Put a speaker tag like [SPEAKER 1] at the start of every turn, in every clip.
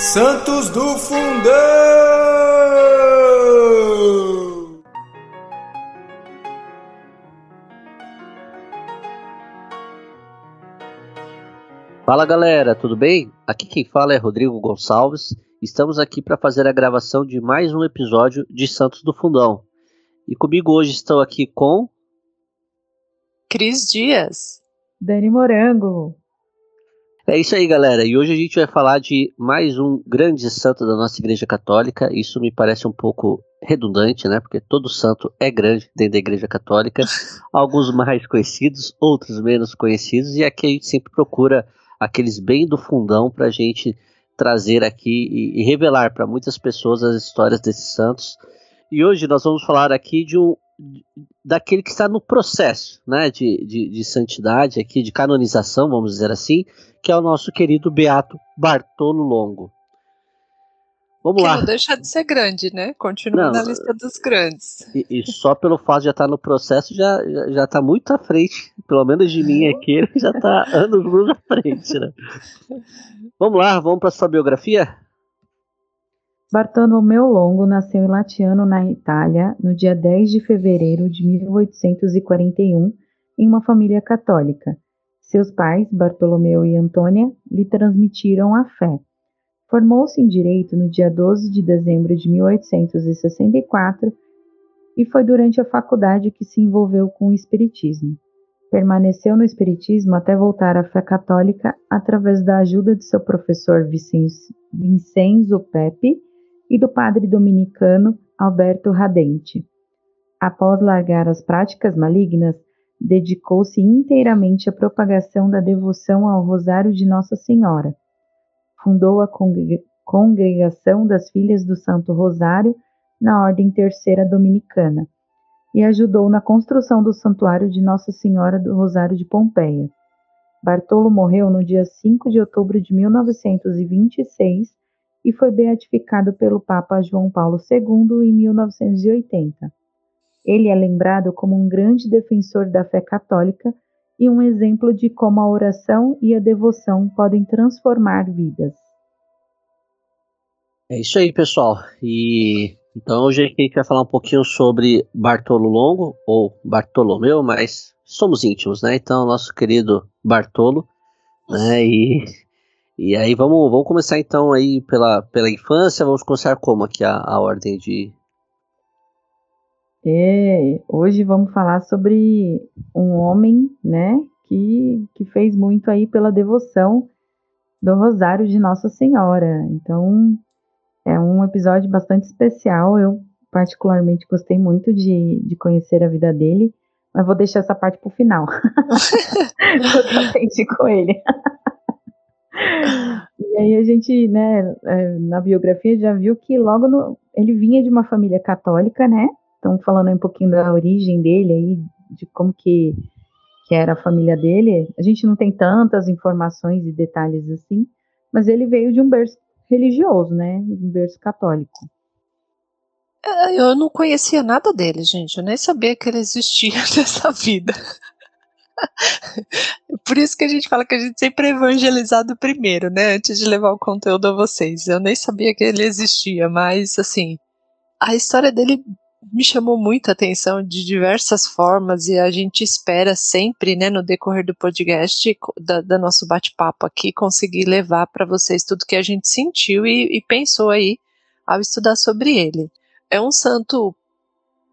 [SPEAKER 1] Santos do Fundão!
[SPEAKER 2] Fala galera, tudo bem? Aqui quem fala é Rodrigo Gonçalves. Estamos aqui para fazer a gravação de mais um episódio de Santos do Fundão. E comigo hoje estou aqui com
[SPEAKER 3] Cris Dias,
[SPEAKER 4] Dani Morango,
[SPEAKER 2] é isso aí, galera. E hoje a gente vai falar de mais um grande santo da nossa Igreja Católica. Isso me parece um pouco redundante, né? Porque todo santo é grande dentro da Igreja Católica. Alguns mais conhecidos, outros menos conhecidos. E aqui a gente sempre procura aqueles bem do fundão para a gente trazer aqui e, e revelar para muitas pessoas as histórias desses santos. E hoje nós vamos falar aqui de um daquele que está no processo, né, de, de, de santidade aqui, de canonização, vamos dizer assim, que é o nosso querido Beato Bartolo Longo.
[SPEAKER 3] Vamos que lá. não deixa de ser grande, né? Continua não, na lista dos grandes.
[SPEAKER 2] E, e, só pelo fato de já estar no processo já já, já está muito à frente, pelo menos de mim aqui, ele já está anos luz à frente, né? Vamos lá, vamos para sua biografia?
[SPEAKER 4] Bartolomeu Longo nasceu em Latiano, na Itália, no dia 10 de fevereiro de 1841, em uma família católica. Seus pais, Bartolomeu e Antônia, lhe transmitiram a fé. Formou-se em direito no dia 12 de dezembro de 1864 e foi durante a faculdade que se envolveu com o espiritismo. Permaneceu no espiritismo até voltar à fé católica através da ajuda de seu professor Vincenzo Pepe e do padre dominicano Alberto Radente. Após largar as práticas malignas, dedicou-se inteiramente à propagação da devoção ao Rosário de Nossa Senhora. Fundou a Congregação das Filhas do Santo Rosário na Ordem Terceira Dominicana e ajudou na construção do Santuário de Nossa Senhora do Rosário de Pompeia. Bartolo morreu no dia 5 de outubro de 1926 e foi beatificado pelo Papa João Paulo II em 1980. Ele é lembrado como um grande defensor da fé católica e um exemplo de como a oração e a devoção podem transformar vidas.
[SPEAKER 2] É isso aí, pessoal. E então hoje a gente vai falar um pouquinho sobre Bartolo Longo ou Bartolomeu, mas somos íntimos, né? Então nosso querido Bartolo, né? E e aí vamos, vamos começar então aí pela, pela infância, vamos começar como aqui a, a ordem de,
[SPEAKER 4] é, hoje vamos falar sobre um homem, né, que, que fez muito aí pela devoção do Rosário de Nossa Senhora. Então, é um episódio bastante especial. Eu, particularmente, gostei muito de, de conhecer a vida dele, mas vou deixar essa parte para o final. eu com ele. E aí a gente, né, é, na biografia já viu que logo no, ele vinha de uma família católica, né? Então, falando um pouquinho da origem dele aí, de como que, que era a família dele, a gente não tem tantas informações e detalhes assim, mas ele veio de um berço religioso, né? Um berço católico.
[SPEAKER 3] É, eu não conhecia nada dele, gente. Eu nem sabia que ele existia nessa vida. Por isso que a gente fala que a gente sempre é evangelizado primeiro, né? Antes de levar o conteúdo a vocês. Eu nem sabia que ele existia, mas assim, a história dele me chamou muita atenção de diversas formas e a gente espera sempre, né, no decorrer do podcast, da, da nosso bate-papo aqui, conseguir levar para vocês tudo que a gente sentiu e, e pensou aí ao estudar sobre ele. É um santo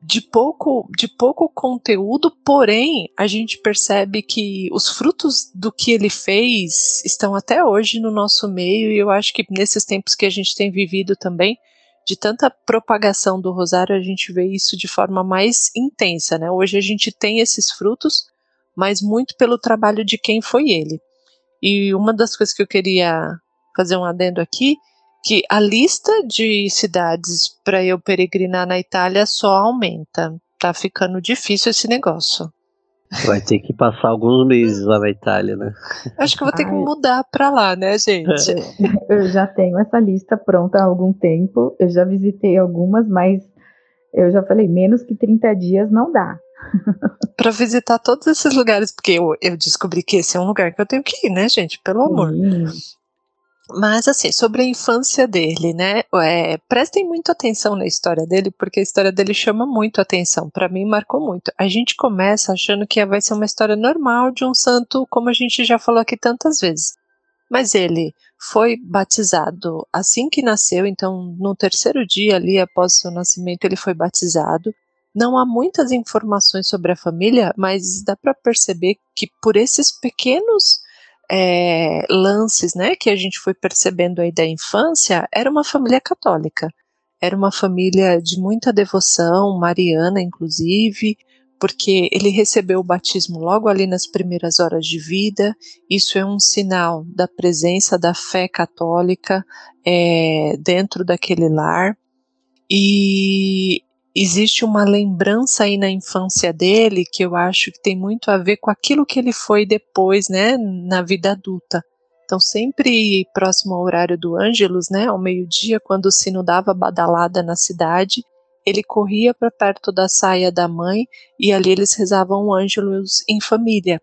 [SPEAKER 3] de pouco, de pouco conteúdo, porém a gente percebe que os frutos do que ele fez estão até hoje no nosso meio e eu acho que nesses tempos que a gente tem vivido também, de tanta propagação do rosário, a gente vê isso de forma mais intensa, né? Hoje a gente tem esses frutos, mas muito pelo trabalho de quem foi ele. E uma das coisas que eu queria fazer um adendo aqui, que a lista de cidades para eu peregrinar na Itália só aumenta. Tá ficando difícil esse negócio.
[SPEAKER 2] Vai ter que passar alguns meses lá na Itália, né?
[SPEAKER 3] Acho que vou ter que mudar para lá, né, gente?
[SPEAKER 4] Eu já tenho essa lista pronta há algum tempo. Eu já visitei algumas, mas eu já falei, menos que 30 dias não dá.
[SPEAKER 3] para visitar todos esses lugares, porque eu, eu descobri que esse é um lugar que eu tenho que ir, né, gente? Pelo amor. Mas, assim, sobre a infância dele, né? É, prestem muito atenção na história dele, porque a história dele chama muito atenção. Para mim, marcou muito. A gente começa achando que vai ser uma história normal de um santo, como a gente já falou aqui tantas vezes. Mas ele foi batizado assim que nasceu, então, no terceiro dia ali após seu nascimento, ele foi batizado. Não há muitas informações sobre a família, mas dá para perceber que por esses pequenos é, lances, né, que a gente foi percebendo aí da infância, era uma família católica. Era uma família de muita devoção, mariana inclusive, porque ele recebeu o batismo logo ali nas primeiras horas de vida. Isso é um sinal da presença da fé católica é, dentro daquele lar. E existe uma lembrança aí na infância dele que eu acho que tem muito a ver com aquilo que ele foi depois, né, na vida adulta. Então, sempre próximo ao horário do Ângelus, né, ao meio-dia, quando o sino dava badalada na cidade, ele corria para perto da saia da mãe e ali eles rezavam o Ângelus em família.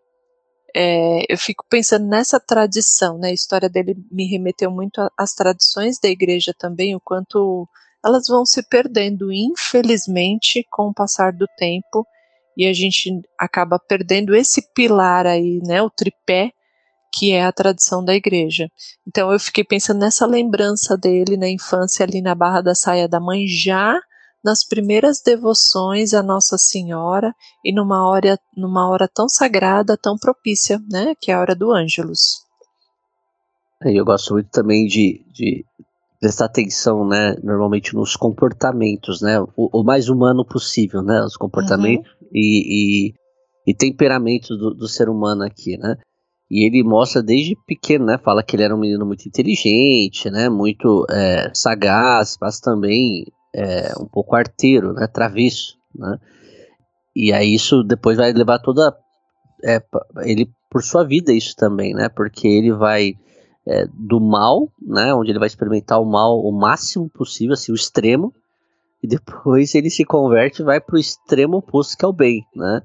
[SPEAKER 3] É, eu fico pensando nessa tradição, né, a história dele me remeteu muito às tradições da igreja também, o quanto elas vão se perdendo, infelizmente, com o passar do tempo, e a gente acaba perdendo esse pilar aí, né, o tripé, que é a tradição da igreja. Então eu fiquei pensando nessa lembrança dele na infância ali na Barra da Saia da Mãe, já nas primeiras devoções a Nossa Senhora e numa hora, numa hora tão sagrada, tão propícia, né, que é a hora do Ângelus.
[SPEAKER 2] Eu gosto muito também de, de prestar atenção, né, normalmente nos comportamentos, né, o, o mais humano possível, né, os comportamentos uhum. e, e, e, temperamentos do, do, ser humano aqui, né. E ele mostra desde pequeno, né, fala que ele era um menino muito inteligente, né, muito é, sagaz, mas também é, um pouco arteiro, né, travesso, né. E aí isso depois vai levar toda é, ele por sua vida isso também, né, porque ele vai é, do mal, né, onde ele vai experimentar o mal o máximo possível, assim, o extremo, e depois ele se converte e vai para o extremo oposto que é o bem, né?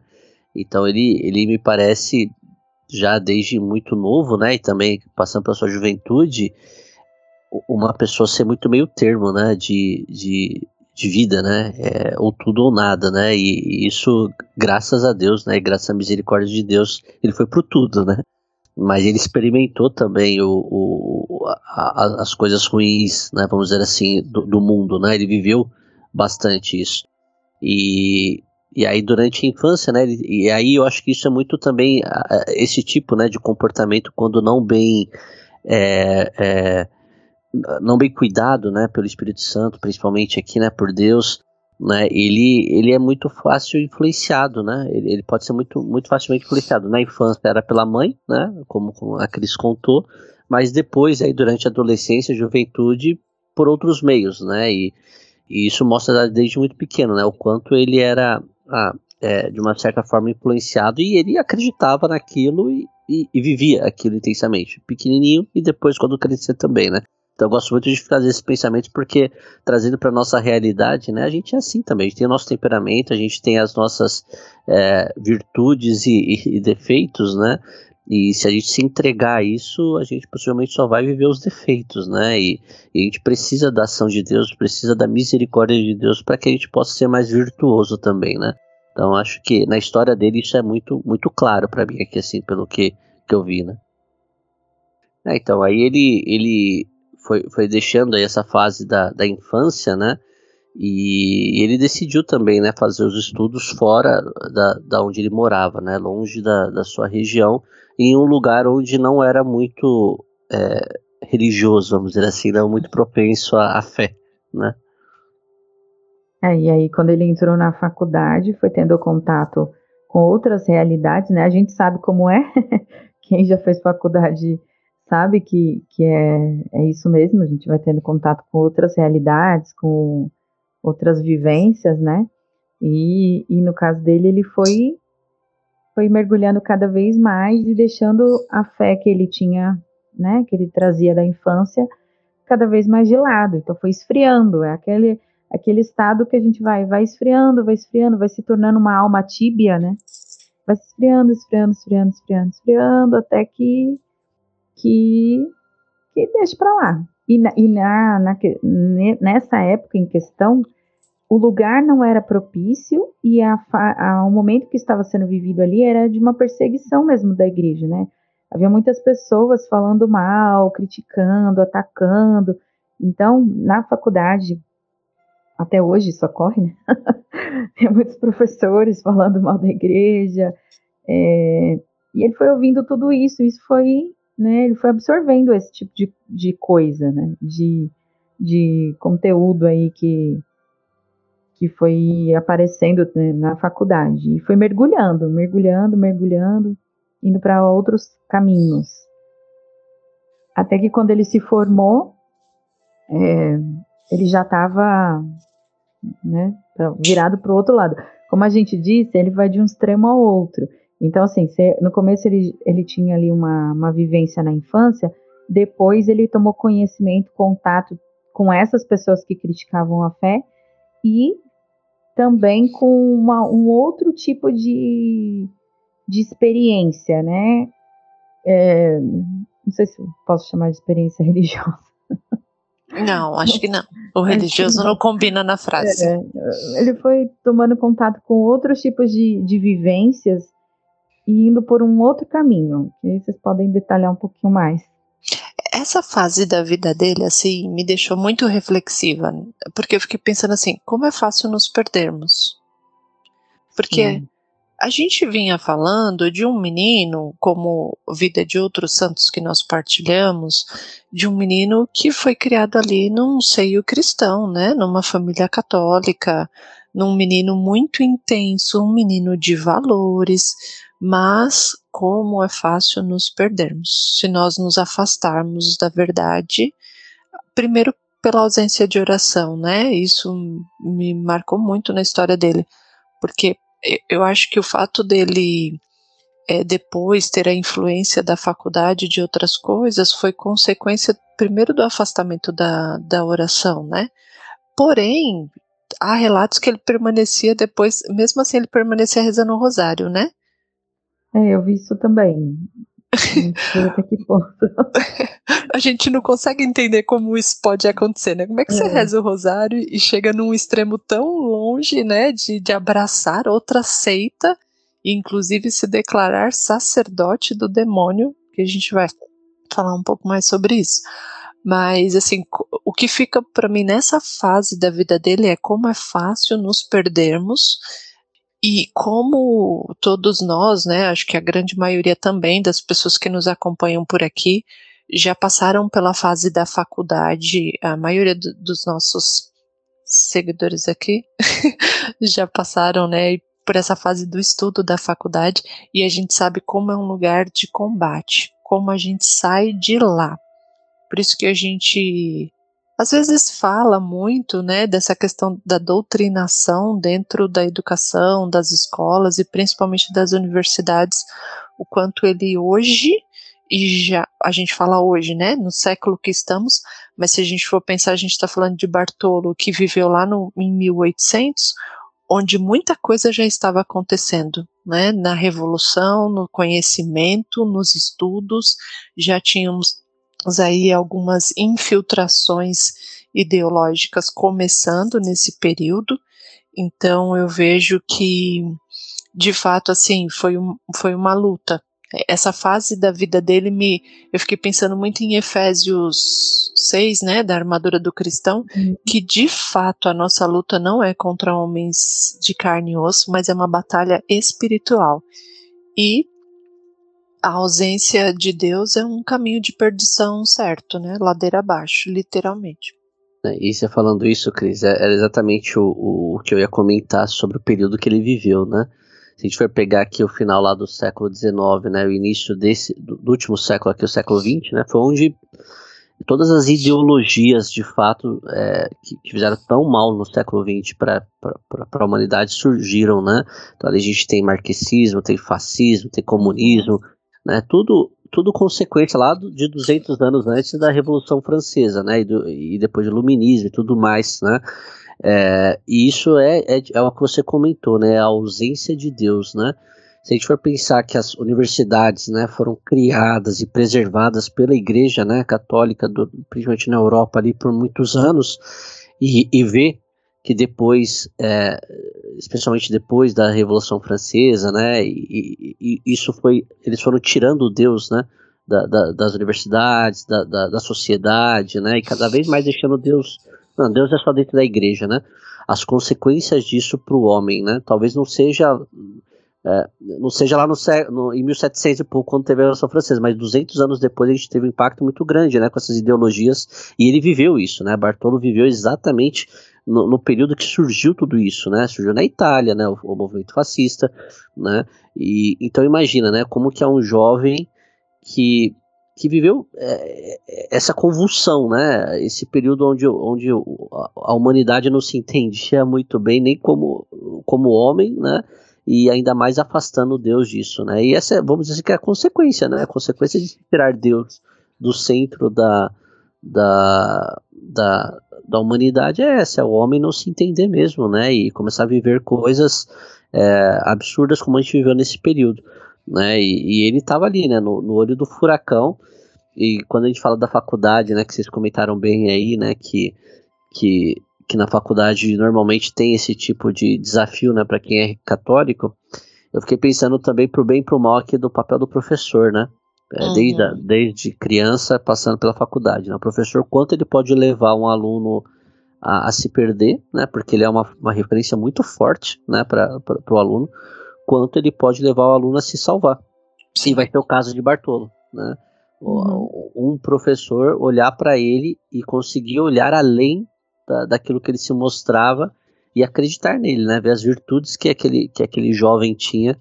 [SPEAKER 2] Então ele, ele me parece já desde muito novo, né, e também passando pela sua juventude, uma pessoa ser muito meio termo, né, de, de, de vida, né, é, ou tudo ou nada, né, e, e isso, graças a Deus, né, graças à misericórdia de Deus, ele foi pro tudo, né mas ele experimentou também o, o a, as coisas ruins, né, vamos dizer assim, do, do, mundo, né? Ele viveu bastante isso. E, e aí durante a infância, né? E aí eu acho que isso é muito também esse tipo, né, de comportamento quando não bem é, é, não bem cuidado, né, pelo Espírito Santo, principalmente aqui, né, por Deus, né, ele, ele é muito fácil influenciado, né, ele, ele, pode ser muito, muito facilmente influenciado. Na infância era pela mãe, né, como, como a Cris contou, mas depois, aí, durante a adolescência, juventude, por outros meios, né, e, e isso mostra desde muito pequeno, né, o quanto ele era, ah, é, de uma certa forma, influenciado e ele acreditava naquilo e, e, e vivia aquilo intensamente, pequenininho e depois quando crescer também, né. Então eu gosto muito de fazer esses pensamentos porque trazendo para nossa realidade, né? A gente é assim também, a gente tem o nosso temperamento, a gente tem as nossas é, virtudes e, e, e, defeitos, né? E se a gente se entregar a isso, a gente possivelmente só vai viver os defeitos, né? E, e a gente precisa da ação de Deus, precisa da misericórdia de Deus para que a gente possa ser mais virtuoso também, né? Então acho que na história dele isso é muito muito claro para mim aqui assim, pelo que, que eu vi, né? É, então aí ele ele foi, foi deixando aí essa fase da, da infância, né? E ele decidiu também, né, fazer os estudos fora da, da onde ele morava, né, longe da, da sua região, em um lugar onde não era muito é, religioso, vamos dizer assim, não muito propenso à, à fé, né.
[SPEAKER 4] É, e aí quando ele entrou na faculdade, foi tendo contato com outras realidades, né, a gente sabe como é, quem já fez faculdade sabe que, que é, é isso mesmo, a gente vai tendo contato com outras realidades, com outras vivências, né? E, e no caso dele, ele foi, foi mergulhando cada vez mais e deixando a fé que ele tinha, né, que ele trazia da infância, cada vez mais de lado. Então foi esfriando, é aquele, aquele estado que a gente vai, vai esfriando, vai esfriando, vai se tornando uma alma tíbia, né? Vai esfriando, esfriando, esfriando, esfriando, esfriando, até que que que deixe para lá. E, na, e na, na, nessa época em questão, o lugar não era propício e a, a, o momento que estava sendo vivido ali era de uma perseguição mesmo da igreja, né? Havia muitas pessoas falando mal, criticando, atacando. Então, na faculdade, até hoje isso ocorre, né? Tem muitos professores falando mal da igreja. É, e ele foi ouvindo tudo isso, isso foi, né? Ele foi absorvendo esse tipo de, de coisa, né? De, de conteúdo aí que, que foi aparecendo né, na faculdade. E foi mergulhando, mergulhando, mergulhando, indo para outros caminhos. Até que quando ele se formou, é, ele já estava né, virado para o outro lado. Como a gente disse, ele vai de um extremo ao outro. Então, assim, no começo ele, ele tinha ali uma, uma vivência na infância, depois ele tomou conhecimento, contato com essas pessoas que criticavam a fé e também com uma, um outro tipo de, de experiência, né? É, não sei se posso chamar de experiência religiosa.
[SPEAKER 3] Não, acho que não. O religioso não combina na frase. É,
[SPEAKER 4] ele foi tomando contato com outros tipos de, de vivências e indo por um outro caminho, que aí vocês podem detalhar um pouquinho mais.
[SPEAKER 3] Essa fase da vida dele, assim, me deixou muito reflexiva, porque eu fiquei pensando assim, como é fácil nos perdermos. Porque Sim. A gente vinha falando de um menino, como vida de outros santos que nós partilhamos, de um menino que foi criado ali num seio cristão, né, numa família católica, num menino muito intenso, um menino de valores, mas como é fácil nos perdermos se nós nos afastarmos da verdade, primeiro pela ausência de oração, né? Isso me marcou muito na história dele, porque eu acho que o fato dele é, depois ter a influência da faculdade de outras coisas foi consequência primeiro do afastamento da, da oração, né? Porém, há relatos que ele permanecia depois, mesmo assim ele permanecia rezando o rosário, né?
[SPEAKER 4] É, eu vi isso também. Até que ponto.
[SPEAKER 3] A gente não consegue entender como isso pode acontecer, né? Como é que é. você reza o rosário e chega num extremo tão longe, né, de, de abraçar outra seita e inclusive se declarar sacerdote do demônio, que a gente vai falar um pouco mais sobre isso. Mas assim, o que fica para mim nessa fase da vida dele é como é fácil nos perdermos e como todos nós, né, acho que a grande maioria também das pessoas que nos acompanham por aqui já passaram pela fase da faculdade, a maioria do, dos nossos seguidores aqui já passaram, né, por essa fase do estudo da faculdade e a gente sabe como é um lugar de combate, como a gente sai de lá. Por isso que a gente às vezes fala muito, né, dessa questão da doutrinação dentro da educação, das escolas e principalmente das universidades, o quanto ele hoje e já a gente fala hoje, né, no século que estamos, mas se a gente for pensar, a gente está falando de Bartolo que viveu lá no, em 1800, onde muita coisa já estava acontecendo, né, na revolução, no conhecimento, nos estudos, já tínhamos aí algumas infiltrações ideológicas começando nesse período. Então eu vejo que de fato assim foi, um, foi uma luta. Essa fase da vida dele me eu fiquei pensando muito em Efésios 6, né, da armadura do cristão, uhum. que de fato a nossa luta não é contra homens de carne e osso, mas é uma batalha espiritual. E a ausência de Deus é um caminho de perdição certo, né? Ladeira abaixo, literalmente.
[SPEAKER 2] É, e você falando isso, Cris, é, era exatamente o, o, que eu ia comentar sobre o período que ele viveu, né? Se a gente for pegar aqui o final lá do século XIX, né, o início desse, do, último século aqui, o século XX, né, foi onde todas as ideologias, de fato, é, que, que, fizeram tão mal no século XX para a humanidade surgiram, né? Então ali a gente tem marxismo, tem fascismo, tem comunismo, né? Tudo, tudo consequência lá de 200 anos antes da Revolução Francesa, né? E, do, e depois do Luminismo e tudo mais, né? É, e isso é, é, é o que você comentou, né? A ausência de Deus, né? se a gente for pensar que as universidades né, foram criadas e preservadas pela Igreja né, Católica, do, principalmente na Europa, ali por muitos anos, e, e ver que depois, é, especialmente depois da Revolução Francesa, né, e, e, isso foi, eles foram tirando Deus, né, da, da, das universidades, da, da, sociedade, né, e cada vez mais deixando Deus, não, Deus é só dentro da igreja, né, as consequências disso para o homem, né, talvez não seja é, não seja lá no, no, em 1700 e pouco, quando teve a Revolução Francesa, mas 200 anos depois a gente teve um impacto muito grande né, com essas ideologias, e ele viveu isso, né? Bartolo viveu exatamente no, no período que surgiu tudo isso, né? Surgiu na Itália, né? O, o, movimento fascista, né? E, então imagina, né? Como que é um jovem que, que viveu é, essa convulsão, né? Esse período onde, onde a humanidade não se entendia muito bem, nem como, como homem, né? e ainda mais afastando Deus disso, né? E essa, vamos dizer que é a consequência, né? A consequência de tirar Deus do centro da, da, da, da humanidade é essa, é o homem não se entender mesmo, né? E começar a viver coisas é, absurdas como a gente viveu nesse período, né? E, e ele estava ali, né? No, no olho do furacão. E quando a gente fala da faculdade, né? Que vocês comentaram bem aí, né? Que, que que na faculdade normalmente tem esse tipo de desafio, né, para quem é católico, eu fiquei pensando também pro bem e pro mal aqui do papel do professor, né? É, uhum. desde, desde criança passando pela faculdade. Né? O professor, quanto ele pode levar um aluno a, a se perder, né? Porque ele é uma, uma referência muito forte, né, para o aluno, quanto ele pode levar o aluno a se salvar. Sim, vai ter o caso de Bartolo, né? Uhum. Um professor olhar para ele e conseguir olhar além da, daquilo que ele se mostrava e acreditar nele, né? Ver as virtudes que aquele, que aquele jovem tinha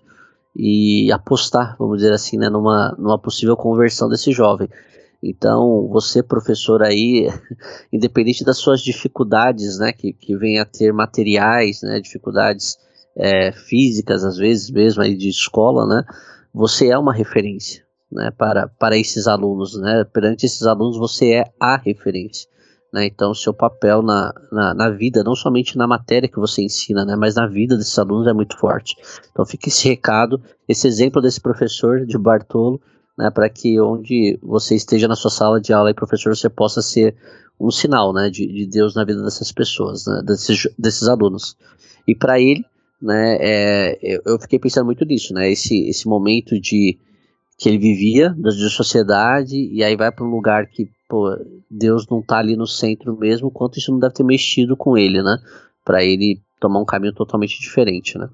[SPEAKER 2] e apostar, vamos dizer assim, né, numa, numa possível conversão desse jovem. Então, você, professor, aí, independente das suas dificuldades, né, que, que vem a ter materiais, né, dificuldades é, físicas, às vezes mesmo, aí de escola, né, você é uma referência, né, para, para esses alunos, né, perante esses alunos você é a referência. Né? Então, seu papel na, na, na, vida, não somente na matéria que você ensina, né? mas na vida desses alunos é muito forte. Então, fica esse recado, esse exemplo desse professor de Bartolo, né? para que onde você esteja na sua sala de aula, e professor, você possa ser um sinal né? de, de Deus na vida dessas pessoas, né? desses, desses alunos. E para ele, né, é, eu fiquei pensando muito nisso, né? esse, esse momento de que ele vivia, da sociedade, e aí vai para um lugar que pô, Deus não tá ali no centro mesmo, quanto isso não deve ter mexido com ele, né? Para ele tomar um caminho totalmente diferente, né?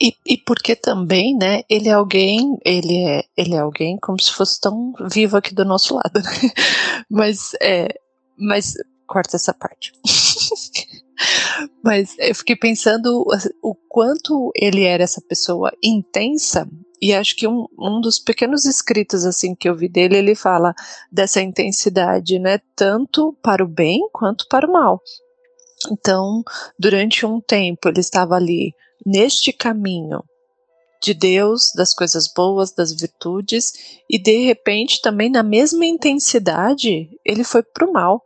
[SPEAKER 3] E, e porque também, né, ele é alguém, ele é, ele é alguém como se fosse tão vivo aqui do nosso lado, né? Mas, é, mas, corta essa parte. mas eu fiquei pensando o quanto ele era essa pessoa intensa e acho que um, um dos pequenos escritos assim que eu vi dele, ele fala dessa intensidade, né, tanto para o bem quanto para o mal. Então, durante um tempo ele estava ali neste caminho de Deus, das coisas boas, das virtudes, e de repente também na mesma intensidade ele foi para o mal.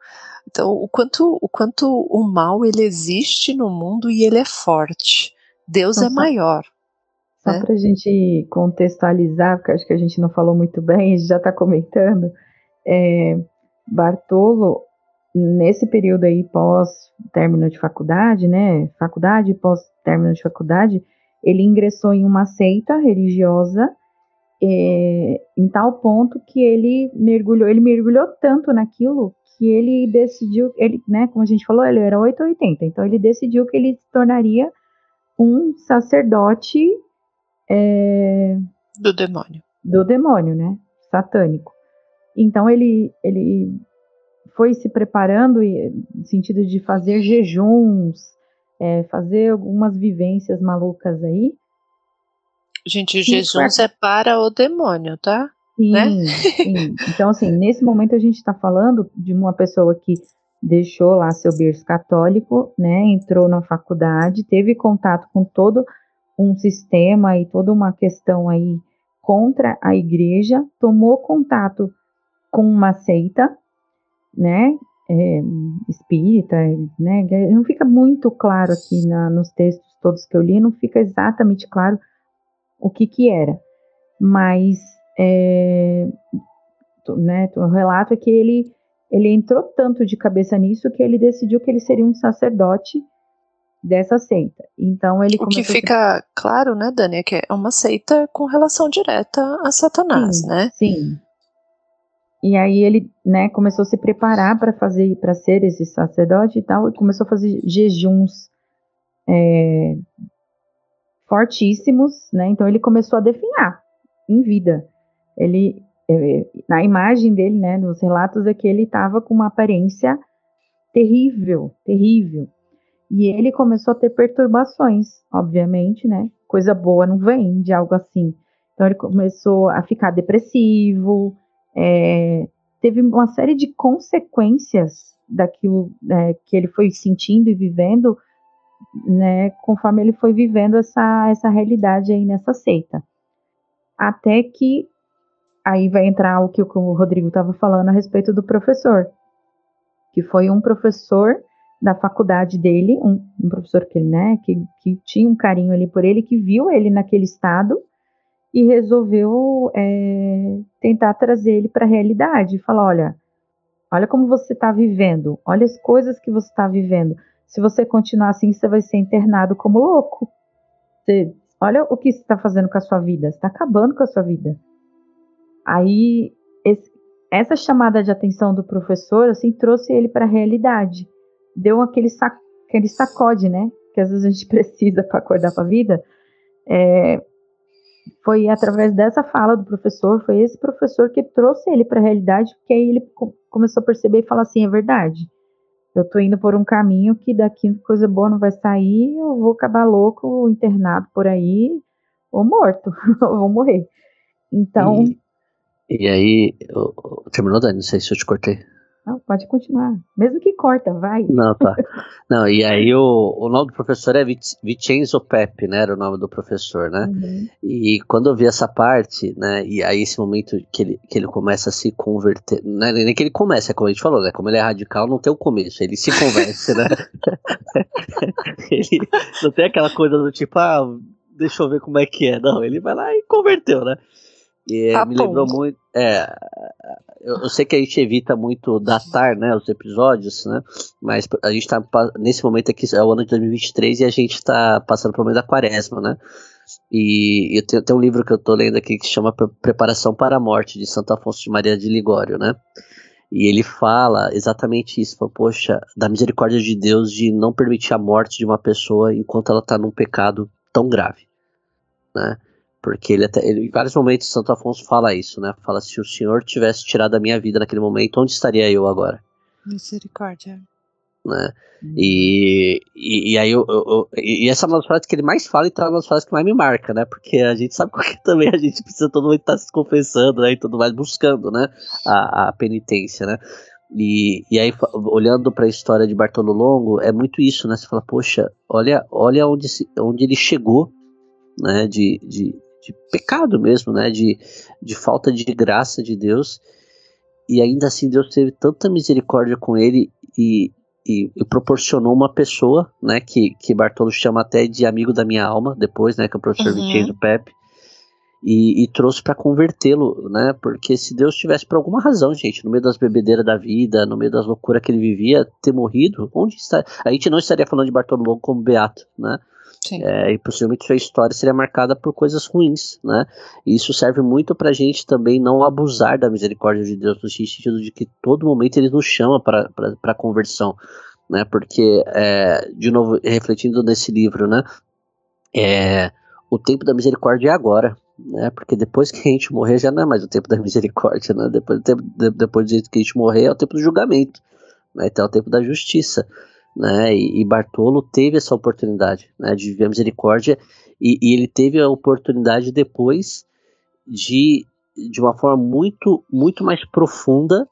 [SPEAKER 3] Então, o quanto, o quanto o mal ele existe no mundo e ele é forte. Deus é maior.
[SPEAKER 4] Só é. para a gente contextualizar, porque acho que a gente não falou muito bem, a gente já está comentando, é, Bartolo, nesse período aí pós término de faculdade, né, faculdade pós término de faculdade, ele ingressou em uma seita religiosa é, em tal ponto que ele mergulhou, ele mergulhou tanto naquilo que ele decidiu, ele, né, como a gente falou, ele era 880, então ele decidiu que ele se tornaria um sacerdote é,
[SPEAKER 3] do demônio.
[SPEAKER 4] Do demônio, né? Satânico. Então ele, ele foi se preparando no sentido de fazer jejuns, é, fazer algumas vivências malucas aí.
[SPEAKER 3] Gente, jejuns é para o demônio, tá?
[SPEAKER 4] Sim, né? sim. Então, assim, nesse momento a gente está falando de uma pessoa que deixou lá seu berço católico, né? Entrou na faculdade, teve contato com todo um sistema e toda uma questão aí contra a igreja, tomou contato com uma seita, né, é, espírita, né, não fica muito claro aqui na, nos textos todos que eu li, não fica exatamente claro o que que era. Mas é, né, o relato é que ele, ele entrou tanto de cabeça nisso que ele decidiu que ele seria um sacerdote dessa seita. Então ele
[SPEAKER 3] o que fica a... claro, né, Dani, é que é uma seita com relação direta a Satanás,
[SPEAKER 4] sim,
[SPEAKER 3] né?
[SPEAKER 4] Sim. E aí ele, né, começou a se preparar para fazer, para ser esse sacerdote e tal, e começou a fazer jejuns é, fortíssimos, né? Então ele começou a definhar em vida. Ele, é, na imagem dele, né, nos relatos é que ele estava com uma aparência terrível, terrível. E ele começou a ter perturbações, obviamente, né? Coisa boa não vem de algo assim. Então ele começou a ficar depressivo, é, teve uma série de consequências daquilo é, que ele foi sentindo e vivendo, né? Conforme ele foi vivendo essa, essa realidade aí nessa seita. Até que aí vai entrar o que o Rodrigo estava falando a respeito do professor, que foi um professor da faculdade dele, um, um professor que, né, que, que tinha um carinho ali por ele, que viu ele naquele estado e resolveu é, tentar trazer ele para a realidade. Falar, olha, olha como você está vivendo, olha as coisas que você está vivendo. Se você continuar assim, você vai ser internado como louco. Você, olha o que você está fazendo com a sua vida, está acabando com a sua vida. Aí, esse, essa chamada de atenção do professor, assim, trouxe ele para a realidade deu aquele, sac, aquele sacode, né? Que às vezes a gente precisa para acordar para a vida. É, foi através dessa fala do professor, foi esse professor que trouxe ele para a realidade, porque aí ele começou a perceber e falar assim: é verdade. Eu tô indo por um caminho que daqui coisa boa não vai sair, eu vou acabar louco, internado por aí, ou morto, ou vou morrer. Então.
[SPEAKER 2] E, e aí, terminou, Dani? Não sei se eu te cortei.
[SPEAKER 4] Não, pode continuar. Mesmo que corta, vai.
[SPEAKER 2] Não, tá. Não, e aí o, o nome do professor é Vincenzo Pepe, né? Era o nome do professor, né? Uhum. E quando eu vi essa parte, né? E aí esse momento que ele, que ele começa a se converter. Né, nem que ele começa, é como a gente falou, né? Como ele é radical, não tem o começo, ele se converte, né? ele não tem aquela coisa do tipo, ah, deixa eu ver como é que é. Não, ele vai lá e converteu, né? E tá me lembrou muito. É, eu, eu, sei que a gente evita muito datar né, os episódios, né? Mas a gente tá nesse momento aqui, é o ano de 2023, e a gente tá passando pelo meio da quaresma, né? E eu tenho, tem um livro que eu tô lendo aqui que se chama Preparação para a Morte, de Santo Afonso de Maria de Ligório, né? E ele fala exatamente isso, fala, poxa, da misericórdia de Deus de não permitir a morte de uma pessoa enquanto ela está num pecado tão grave, né? Porque ele, até, ele, em vários momentos, Santo Afonso fala isso, né? Fala: se o Senhor tivesse tirado a minha vida naquele momento, onde estaria eu agora?
[SPEAKER 3] Misericórdia.
[SPEAKER 2] Né? Hum. E, e, e, aí eu, eu, eu, e essa é uma das frases que ele mais fala e então é uma das frases que mais me marca, né? Porque a gente sabe que também a gente precisa todo mundo estar tá se confessando, né? E tudo mais, buscando, né? A, a penitência, né? E, e aí, olhando para a história de Bartolo Longo, é muito isso, né? Você fala, poxa, olha, olha onde, onde ele chegou, né? De, de, de pecado mesmo, né? De, de falta de graça de Deus. E ainda assim Deus teve tanta misericórdia com ele e, e, e, proporcionou uma pessoa, né? Que, que Bartolo chama até de amigo da minha alma, depois, né? Que é o professor uhum. Vincenzo Pepe. E, e, trouxe para convertê-lo, né? Porque se Deus tivesse por alguma razão, gente, no meio das bebedeiras da vida, no meio das loucuras que ele vivia, ter morrido, onde está? A gente não estaria falando de Bartolo Longo como beato, né? É, e possivelmente sua história seria marcada por coisas ruins, né? E isso serve muito pra gente também não abusar da misericórdia de Deus, no sentido de que todo momento ele nos chama para conversão, né? Porque, é, de novo, refletindo nesse livro, né? É, o tempo da misericórdia é agora, né? Porque depois que a gente morrer já não é mais o tempo da misericórdia, né? Depois, depois de que a gente morrer é o tempo do julgamento, né? Então é o tempo da justiça né? E, e Bartolo teve essa oportunidade, né? De viver a misericórdia e, e, ele teve a oportunidade depois de, de uma forma muito, muito mais profunda,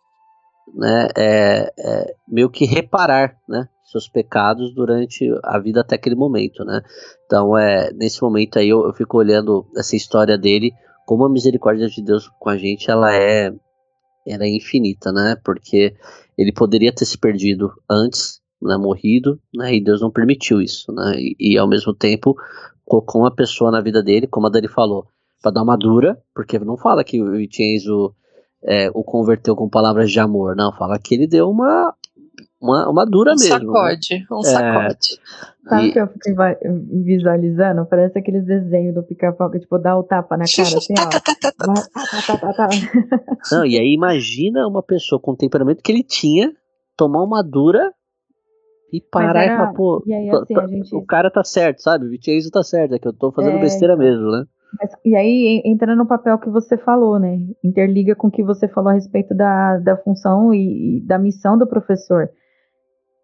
[SPEAKER 2] né? É, é, meio que reparar, né? Seus pecados durante a vida até aquele momento, né? Então, é, nesse momento aí eu, eu fico olhando essa história dele, como a misericórdia de Deus com a gente, ela é, ela é infinita, né? Porque ele poderia ter se perdido antes, né, morrido, né, e Deus não permitiu isso, né, e, e, ao mesmo tempo colocou uma pessoa na vida dele, como a Dani falou, para dar uma dura, porque não fala que o Vincenzo é, o converteu com palavras de amor, não, fala que ele deu uma uma, uma dura
[SPEAKER 3] um
[SPEAKER 2] mesmo.
[SPEAKER 3] Sacode, né? um é, sacode.
[SPEAKER 4] Sabe o e... que eu fiquei visualizando? Parece aqueles desenhos do pica-pau que, tipo, dá o tapa na cara, assim,
[SPEAKER 2] ó. Não, e aí imagina uma pessoa com o temperamento que ele tinha tomar uma dura e parar era, e falar, pô, e aí, assim, gente... o cara tá certo, sabe? O Vitinho tá certo, é que eu tô fazendo é, besteira mesmo, né?
[SPEAKER 4] Mas, e aí entra no papel que você falou, né? Interliga com o que você falou a respeito da, da função e, e da missão do professor.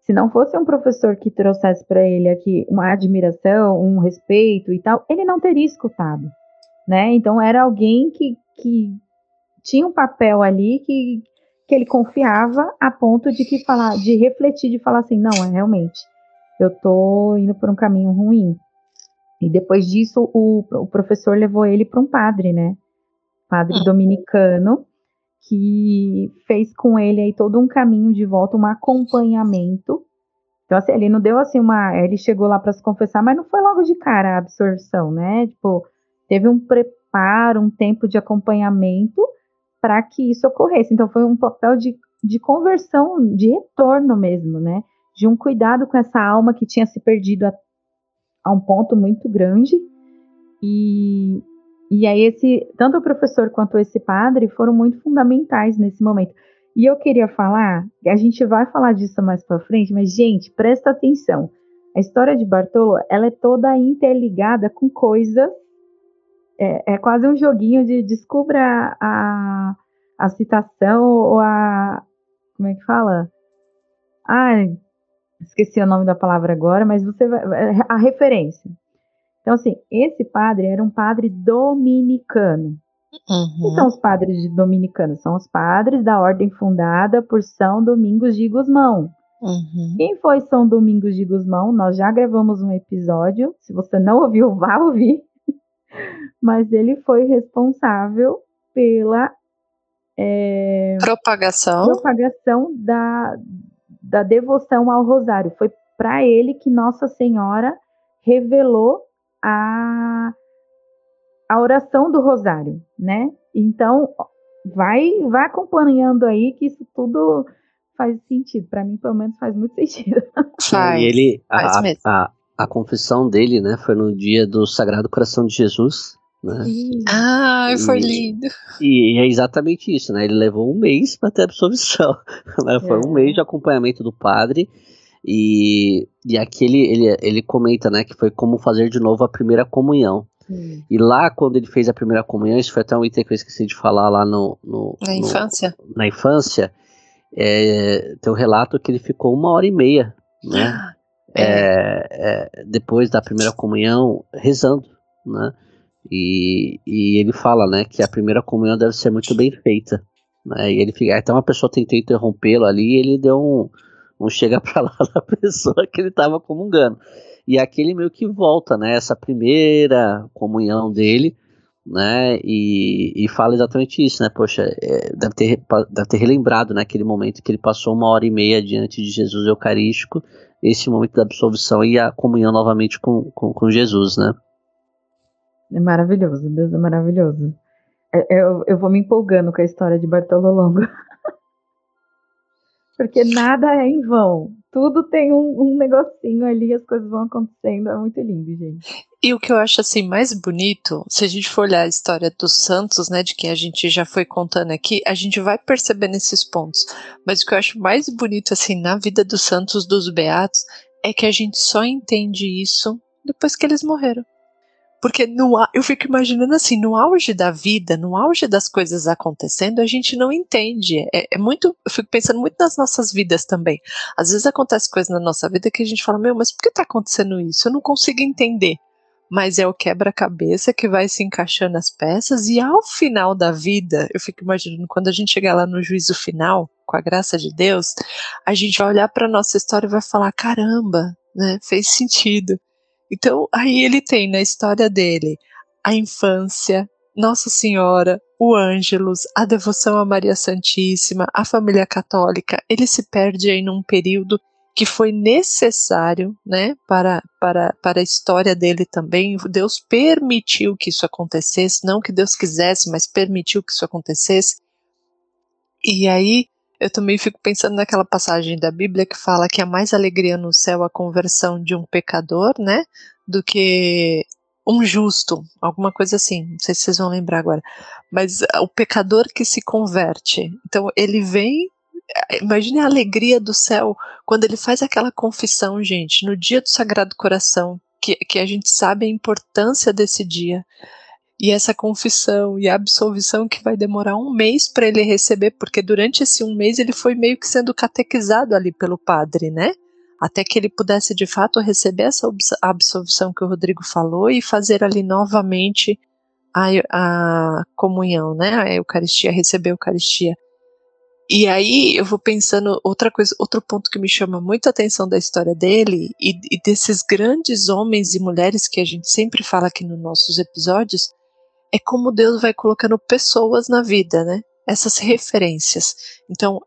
[SPEAKER 4] Se não fosse um professor que trouxesse para ele aqui uma admiração, um respeito e tal, ele não teria escutado, né? Então era alguém que, que tinha um papel ali que, que ele confiava a ponto de que falar, de refletir, de falar assim, não, é realmente, eu tô indo por um caminho ruim. E depois disso, o, o professor levou ele para um padre, né? Padre uhum. dominicano, que fez com ele aí todo um caminho de volta, um acompanhamento. Então, assim, ele não deu assim uma. Ele chegou lá para se confessar, mas não foi logo de cara a absorção, né? Tipo, teve um preparo, um tempo de acompanhamento para que isso ocorresse. Então, foi um papel de, de conversão, de retorno mesmo, né? De um cuidado com essa alma que tinha se perdido a, a um ponto muito grande. E, e aí esse, tanto o professor quanto esse padre foram muito fundamentais nesse momento. E eu queria falar, a gente vai falar disso mais para frente, mas gente, presta atenção. A história de Bartolo, ela é toda interligada com coisas é, é quase um joguinho de descubra a, a citação ou a como é que fala? Ah, esqueci o nome da palavra agora, mas você vai a referência. Então, assim, esse padre era um padre dominicano. Uhum. Quem são os padres dominicanos? São os padres da ordem fundada por São Domingos de Gusmão. Uhum. Quem foi São Domingos de Gusmão? Nós já gravamos um episódio. Se você não ouviu, vá ouvir. Mas ele foi responsável pela é,
[SPEAKER 3] propagação,
[SPEAKER 4] propagação da, da devoção ao rosário. Foi para ele que Nossa Senhora revelou a, a oração do rosário, né? Então, vai, vai acompanhando aí que isso tudo faz sentido. Para mim, pelo menos, faz muito sentido.
[SPEAKER 2] Faz. E ele, a, faz a, a, a, confissão dele, né, foi no dia do Sagrado Coração de Jesus. Né?
[SPEAKER 3] Ah, foi lindo.
[SPEAKER 2] E, e, é exatamente isso, né? Ele levou um mês para ter absolvição. Né? Foi é. um mês de acompanhamento do padre. E, e aqui ele, ele, ele comenta, né, que foi como fazer de novo a primeira comunhão. Hum. E lá, quando ele fez a primeira comunhão, isso foi até um item que eu esqueci de falar lá no. no
[SPEAKER 3] na
[SPEAKER 2] no,
[SPEAKER 3] infância?
[SPEAKER 2] Na infância, é, tem um relato que ele ficou uma hora e meia, né? É. É, é, depois da primeira comunhão, rezando, né? E, e ele fala, né, que a primeira comunhão deve ser muito bem feita. Né? E ele fica, até uma pessoa tentou interrompê-lo ali e ele deu um não chega para lá da pessoa que ele estava comungando. E aqui ele meio que volta, né? Essa primeira comunhão dele, né? E, e fala exatamente isso, né? Poxa, é, deve, ter, deve ter relembrado naquele né, momento que ele passou uma hora e meia diante de Jesus Eucarístico, esse momento da absolvição e a comunhão novamente com, com, com Jesus, né?
[SPEAKER 4] É maravilhoso, Deus é maravilhoso. É, eu, eu vou me empolgando com a história de Bartolo Longo. Porque nada é em vão. Tudo tem um, um negocinho ali, as coisas vão acontecendo. É muito lindo, gente.
[SPEAKER 3] E o que eu acho assim mais bonito, se a gente for olhar a história dos santos, né, de quem a gente já foi contando aqui, a gente vai perceber nesses pontos. Mas o que eu acho mais bonito assim na vida dos santos, dos beatos, é que a gente só entende isso depois que eles morreram. Porque no, eu fico imaginando assim, no auge da vida, no auge das coisas acontecendo, a gente não entende. É, é, muito. Eu fico pensando muito nas nossas vidas também. Às vezes acontece coisa na nossa vida que a gente fala, meu, mas por que está acontecendo isso? Eu não consigo entender. Mas é o quebra-cabeça que vai se encaixando as peças, e ao final da vida, eu fico imaginando, quando a gente chegar lá no juízo final, com a graça de Deus, a gente vai olhar para nossa história e vai falar: caramba, né, fez sentido então, aí ele tem na história dele a infância, Nossa Senhora, o Ângelus, a devoção a Maria Santíssima, a família católica. Ele se perde aí num período que foi necessário, né, para, para, para a história dele também. Deus permitiu que isso acontecesse, não que Deus quisesse, mas permitiu que isso acontecesse. E aí eu também fico pensando naquela passagem da Bíblia que fala que há mais alegria no céu a conversão de um pecador, né, do que um justo, alguma coisa assim, não sei se vocês vão lembrar agora, mas o pecador que se converte. Então ele vem Imagine a alegria do céu quando ele faz aquela confissão, gente, no dia do Sagrado Coração, que, que a gente sabe a importância desse dia. E essa confissão e a absolvição que vai demorar um mês para ele receber, porque durante esse um mês ele foi meio que sendo catequizado ali pelo padre, né? Até que ele pudesse de fato receber essa absolvição que o Rodrigo falou e fazer ali novamente a, a comunhão, né? A Eucaristia, receber a Eucaristia. E aí eu vou pensando outra coisa, outro ponto que me chama muito a atenção da história dele e, e desses grandes homens e mulheres que a gente sempre fala aqui nos nossos episódios, é como Deus vai colocando pessoas na vida, né? Essas referências. Então,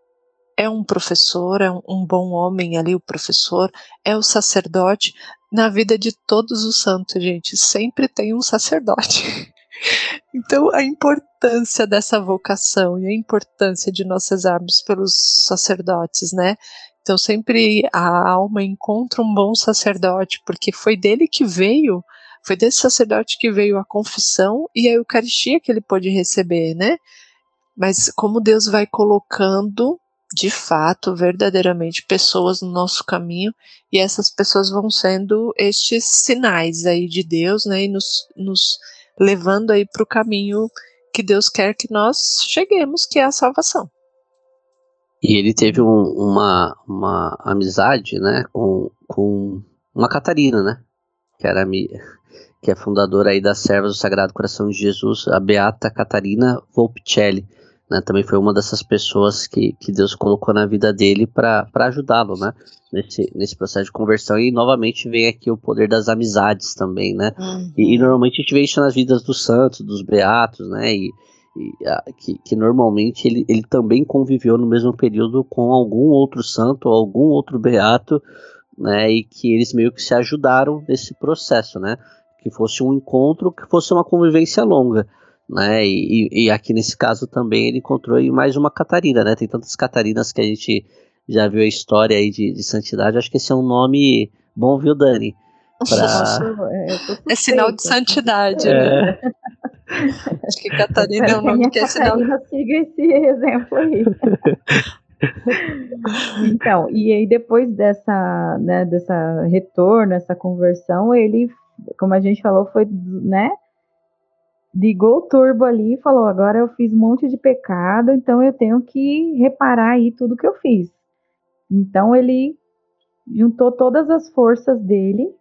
[SPEAKER 3] é um professor, é um, um bom homem ali, o professor, é o sacerdote. Na vida de todos os santos, gente, sempre tem um sacerdote. Então, a importância dessa vocação e a importância de nós rezarmos pelos sacerdotes, né? Então, sempre a alma encontra um bom sacerdote, porque foi dele que veio, foi desse sacerdote que veio a confissão e a Eucaristia que ele pôde receber, né? Mas como Deus vai colocando, de fato, verdadeiramente, pessoas no nosso caminho, e essas pessoas vão sendo estes sinais aí de Deus, né? E nos, nos levando aí para o caminho que Deus quer que nós cheguemos, que é a salvação.
[SPEAKER 2] E ele teve um, uma, uma amizade, né, com, com uma Catarina, né, que era que é fundadora aí das Servas do Sagrado Coração de Jesus, a Beata Catarina Volpicelli né, também foi uma dessas pessoas que, que Deus colocou na vida dele para ajudá-lo, né, nesse, nesse processo de conversão. E novamente vem aqui o poder das amizades também, né, uhum. e, e, normalmente a gente vê isso nas vidas dos santos, dos beatos, né, e, e a, que, que, normalmente ele, ele também conviveu no mesmo período com algum outro santo ou algum outro beato, né, e que eles meio que se ajudaram nesse processo, né, que fosse um encontro, que fosse uma convivência longa né? E, e, aqui nesse caso também ele encontrou mais uma Catarina, né? Tem tantas Catarinas que a gente já viu a história aí de, de santidade. Acho que esse é um nome bom, viu, Dani?
[SPEAKER 3] Pra... É, sinal de santidade. É. Né? Acho que Catarina é um nome que é sinal.
[SPEAKER 4] Catarina siga esse exemplo aí. então, e aí depois dessa, né, dessa retorno, essa conversão, ele, como a gente falou, foi, né, ligou o turbo ali e falou: agora eu fiz um monte de pecado, então eu tenho que reparar aí tudo que eu fiz. Então ele juntou todas as forças dele,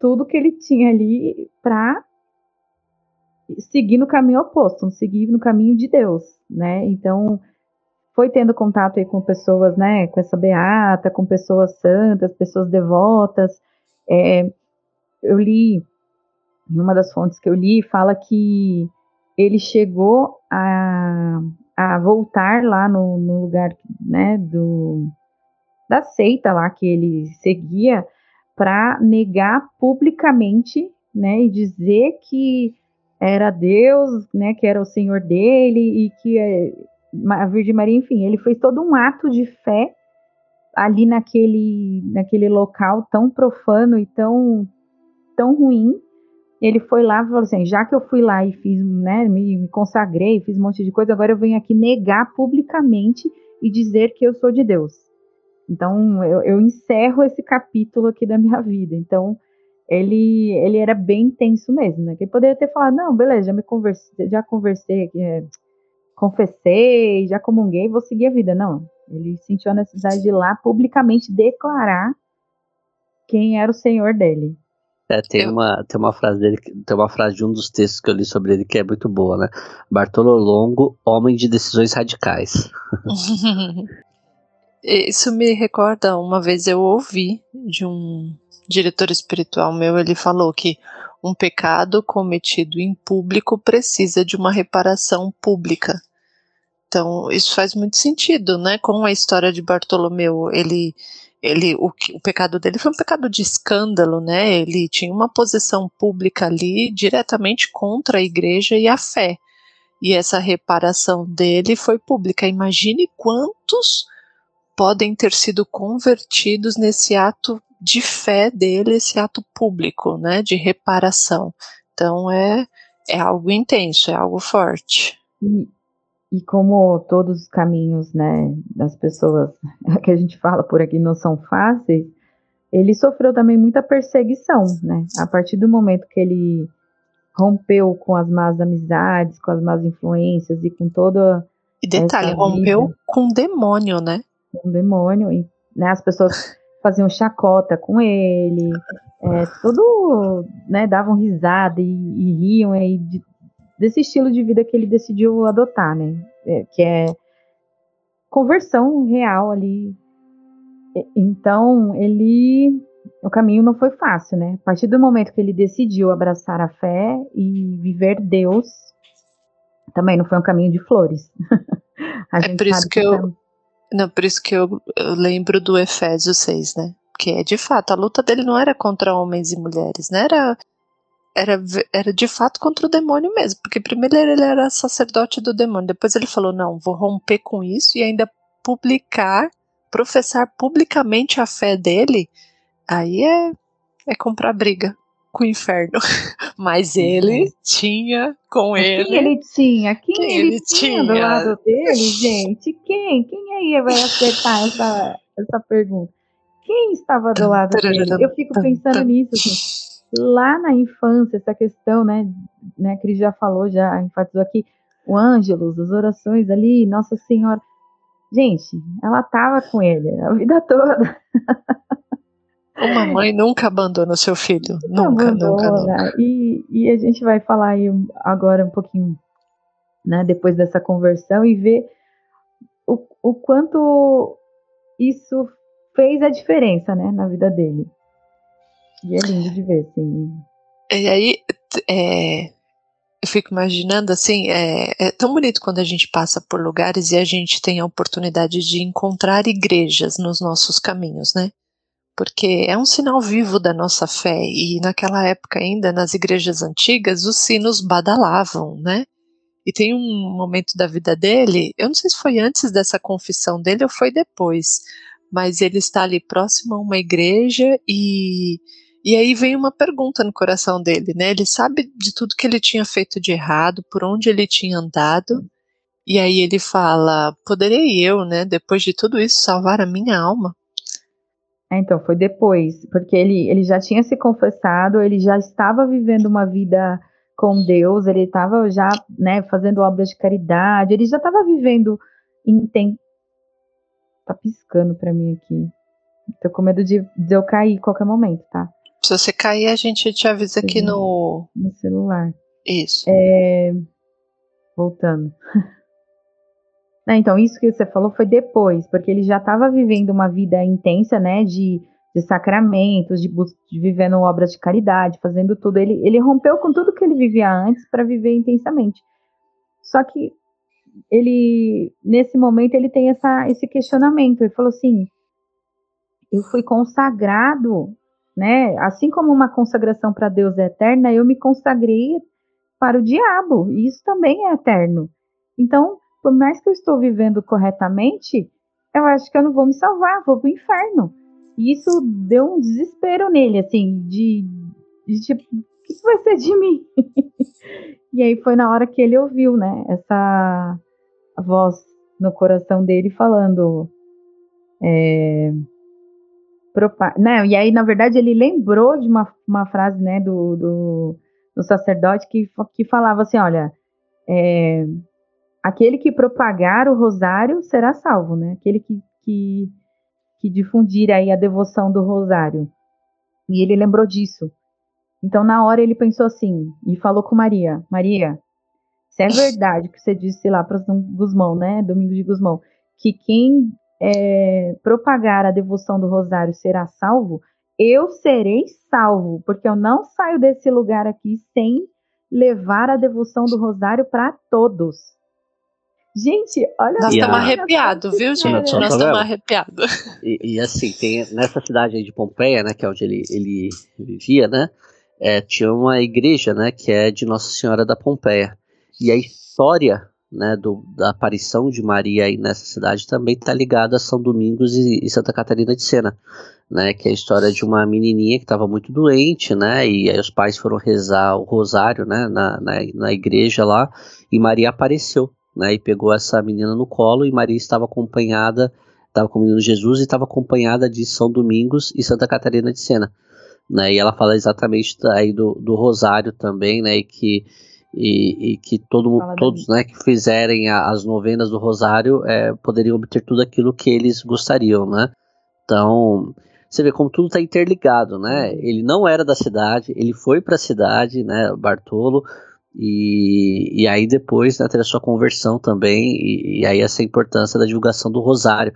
[SPEAKER 4] tudo que ele tinha ali, para seguir no caminho oposto, seguir no caminho de Deus, né? Então foi tendo contato aí com pessoas, né, com essa beata, com pessoas santas, pessoas devotas. É, eu li em uma das fontes que eu li, fala que ele chegou a, a voltar lá no, no lugar né, do, da seita lá que ele seguia para negar publicamente né, e dizer que era Deus, né, que era o Senhor dele e que a Virgem Maria, enfim, ele fez todo um ato de fé ali naquele, naquele local tão profano e tão, tão ruim ele foi lá e falou assim: já que eu fui lá e fiz, né, me, me consagrei, fiz um monte de coisa, agora eu venho aqui negar publicamente e dizer que eu sou de Deus. Então eu, eu encerro esse capítulo aqui da minha vida. Então ele, ele era bem intenso mesmo, né? Que poderia ter falado, não, beleza, já me conversei, já conversei, é, confessei, já comunguei, vou seguir a vida. Não, ele sentiu a necessidade de ir lá publicamente declarar quem era o Senhor dele.
[SPEAKER 2] É, tem, eu... uma, tem uma frase dele, tem uma frase de um dos textos que eu li sobre ele que é muito boa, né? Bartolo Longo, homem de decisões radicais.
[SPEAKER 3] Isso me recorda, uma vez eu ouvi de um diretor espiritual meu, ele falou que um pecado cometido em público precisa de uma reparação pública. Então, isso faz muito sentido, né? Com a história de Bartolomeu, ele ele o, o, pecado dele foi um pecado de escândalo, né? Ele tinha uma posição pública ali diretamente contra a igreja e a fé. E essa reparação dele foi pública. Imagine quantos podem ter sido convertidos nesse ato de fé dele, esse ato público, né, de reparação. Então é é algo intenso, é algo forte.
[SPEAKER 4] E, como todos os caminhos, né, das pessoas que a gente fala por aqui não são fáceis, ele sofreu também muita perseguição, né? A partir do momento que ele rompeu com as más amizades, com as más influências e com toda
[SPEAKER 3] e detalhe, rompeu com o demônio, né?
[SPEAKER 4] Com o demônio, e né, as pessoas faziam chacota com ele, é, tudo, né, davam risada e, e riam aí de, desse estilo de vida que ele decidiu adotar, né, é, que é conversão real ali. Então, ele, o caminho não foi fácil, né, a partir do momento que ele decidiu abraçar a fé e viver Deus, também não foi um caminho de flores.
[SPEAKER 3] é por isso que, que eu não, por isso que eu, eu lembro do Efésios 6, né? Que é de fato, a luta dele não era contra homens e mulheres, né? Era, era, era de fato contra o demônio mesmo. Porque primeiro ele era sacerdote do demônio, depois ele falou: não, vou romper com isso e ainda publicar, professar publicamente a fé dele. Aí é, é comprar briga com o inferno. Mas ele tinha com ele.
[SPEAKER 4] Quem ele tinha? Quem, quem ele, ele, tinha, do lado dele, gente? Quem? Quem aí vai acertar essa, essa pergunta? Quem estava do lado dele? Eu fico pensando nisso, assim, lá na infância, essa questão, né, né, Cris já falou, já enfatizou aqui, o Ângelos, as orações ali, Nossa Senhora. Gente, ela estava com ele a vida toda.
[SPEAKER 3] Uma mãe nunca abandona o seu filho. Nunca, nunca, nunca.
[SPEAKER 4] E, e a gente vai falar aí agora um pouquinho, né, depois dessa conversão e ver o, o quanto isso fez a diferença, né, na vida dele. E é lindo de ver, sim.
[SPEAKER 3] E aí, é, eu fico imaginando assim, é, é, tão bonito quando a gente passa por lugares e a gente tem a oportunidade de encontrar igrejas nos nossos caminhos, né? porque é um sinal vivo da nossa fé e naquela época ainda nas igrejas antigas os sinos badalavam, né? E tem um momento da vida dele, eu não sei se foi antes dessa confissão dele ou foi depois, mas ele está ali próximo a uma igreja e e aí vem uma pergunta no coração dele, né? Ele sabe de tudo que ele tinha feito de errado, por onde ele tinha andado, e aí ele fala: poderei eu, né, depois de tudo isso, salvar a minha alma?
[SPEAKER 4] É, então, foi depois, porque ele, ele já tinha se confessado, ele já estava vivendo uma vida com Deus, ele estava já né, fazendo obras de caridade, ele já estava vivendo. Inten... Tá piscando para mim aqui. Tô com medo de, de eu cair qualquer momento, tá?
[SPEAKER 3] Se você cair, a gente te avisa aqui no.
[SPEAKER 4] No celular.
[SPEAKER 3] Isso.
[SPEAKER 4] É... Voltando. Né, então, isso que você falou foi depois, porque ele já estava vivendo uma vida intensa, né, de, de sacramentos, de, de vivendo obras de caridade, fazendo tudo. Ele, ele rompeu com tudo que ele vivia antes para viver intensamente. Só que ele, nesse momento, ele tem essa, esse questionamento. Ele falou assim: eu fui consagrado, né? Assim como uma consagração para Deus é eterna, eu me consagrei para o diabo, e isso também é eterno. Então, por mais que eu estou vivendo corretamente, eu acho que eu não vou me salvar, vou pro inferno. E isso deu um desespero nele, assim, de, de tipo, o que, vai ser de mim? e aí foi na hora que ele ouviu, né, essa voz no coração dele falando. É, né, e aí, na verdade, ele lembrou de uma, uma frase né, do, do, do sacerdote que, que falava assim: olha, é, aquele que propagar o rosário será salvo, né? Aquele que, que, que difundir aí a devoção do rosário. E ele lembrou disso. Então, na hora, ele pensou assim, e falou com Maria: Maria, se é verdade que você disse lá para Guzmão, né? Domingo de Guzmão, que quem é, propagar a devoção do rosário será salvo, eu serei salvo, porque eu não saio desse lugar aqui sem levar a devoção do rosário para todos. Gente, olha
[SPEAKER 3] Nós estamos arrepiados, viu, gente? Nós estamos arrepiados.
[SPEAKER 2] E, e, assim, tem nessa cidade aí de Pompeia, né, que é onde ele, ele vivia, né, é, tinha uma igreja, né, que é de Nossa Senhora da Pompeia. E a história, né, do, da aparição de Maria aí nessa cidade também está ligada a São Domingos e, e Santa Catarina de Sena, né, que é a história de uma menininha que estava muito doente, né, e aí os pais foram rezar o rosário, né, na, na, na igreja lá, e Maria apareceu, né, e pegou essa menina no colo e Maria estava acompanhada estava com o menino Jesus e estava acompanhada de São Domingos e Santa Catarina de Sena. Né, e ela fala exatamente aí do, do Rosário também, né, e que, e, e que todo,
[SPEAKER 4] Fala
[SPEAKER 2] todos né, que fizerem a- as novenas do Rosário é, poderiam obter tudo aquilo que eles gostariam, né? Então, você vê como tudo está interligado, né? Ele não era da cidade, ele foi para a cidade, né, Bartolo, e, e aí depois né, teve a sua conversão também, e, e aí essa importância da divulgação do Rosário.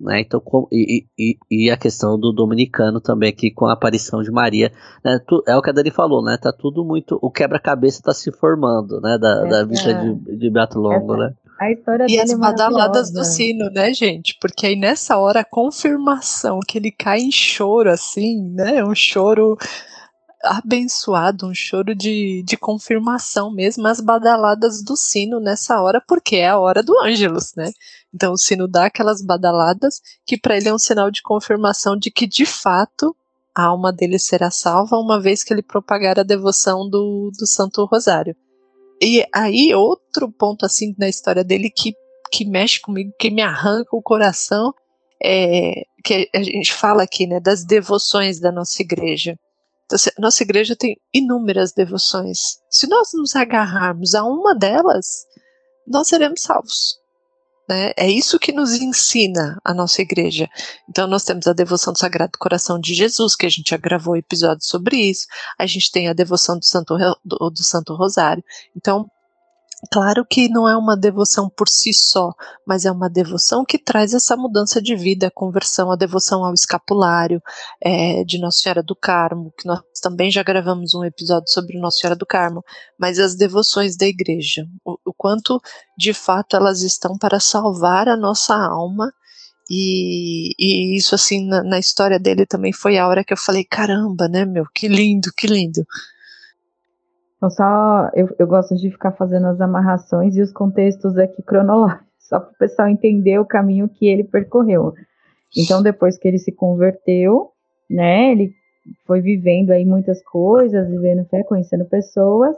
[SPEAKER 2] Né, então, com- e, e, e a questão do dominicano também aqui com a aparição de Maria, né, tu- é o que a Dani falou, né? Tá tudo muito, o quebra-cabeça está se formando, né? Da, da
[SPEAKER 4] Essa-
[SPEAKER 2] vida de, de Beato Longo,
[SPEAKER 4] essa-
[SPEAKER 2] né?
[SPEAKER 4] A história
[SPEAKER 3] E
[SPEAKER 4] dele
[SPEAKER 3] as
[SPEAKER 4] é
[SPEAKER 3] badaladas do sino, né, gente? Porque aí nessa hora a confirmação que ele cai em choro, assim, né? Um choro abençoado, um choro de, de confirmação mesmo, as badaladas do sino nessa hora, porque é a hora do Ângelus, né? Então o sino dá aquelas badaladas que para ele é um sinal de confirmação de que de fato a alma dele será salva uma vez que ele propagar a devoção do, do Santo Rosário. E aí, outro ponto assim na história dele que, que mexe comigo, que me arranca o coração, é que a gente fala aqui, né, das devoções da nossa igreja. Nossa igreja tem inúmeras devoções. Se nós nos agarrarmos a uma delas, nós seremos salvos. Né? É isso que nos ensina a nossa igreja. Então, nós temos a devoção do Sagrado Coração de Jesus, que a gente já gravou episódio sobre isso. A gente tem a devoção do Santo, do Santo Rosário. Então, claro que não é uma devoção por si só, mas é uma devoção que traz essa mudança de vida, a conversão, a devoção ao escapulário é, de Nossa Senhora do Carmo, que nós também já gravamos um episódio sobre Nossa Senhora do Carmo, mas as devoções da igreja, o, o quanto de fato elas estão para salvar a nossa alma. E, e isso, assim, na, na história dele também foi a hora que eu falei: caramba, né, meu? Que lindo, que lindo.
[SPEAKER 4] Então, só eu, eu gosto de ficar fazendo as amarrações e os contextos aqui cronológicos, só para o pessoal entender o caminho que ele percorreu. Então, depois que ele se converteu, né, ele foi vivendo aí muitas coisas, vivendo fé, conhecendo pessoas,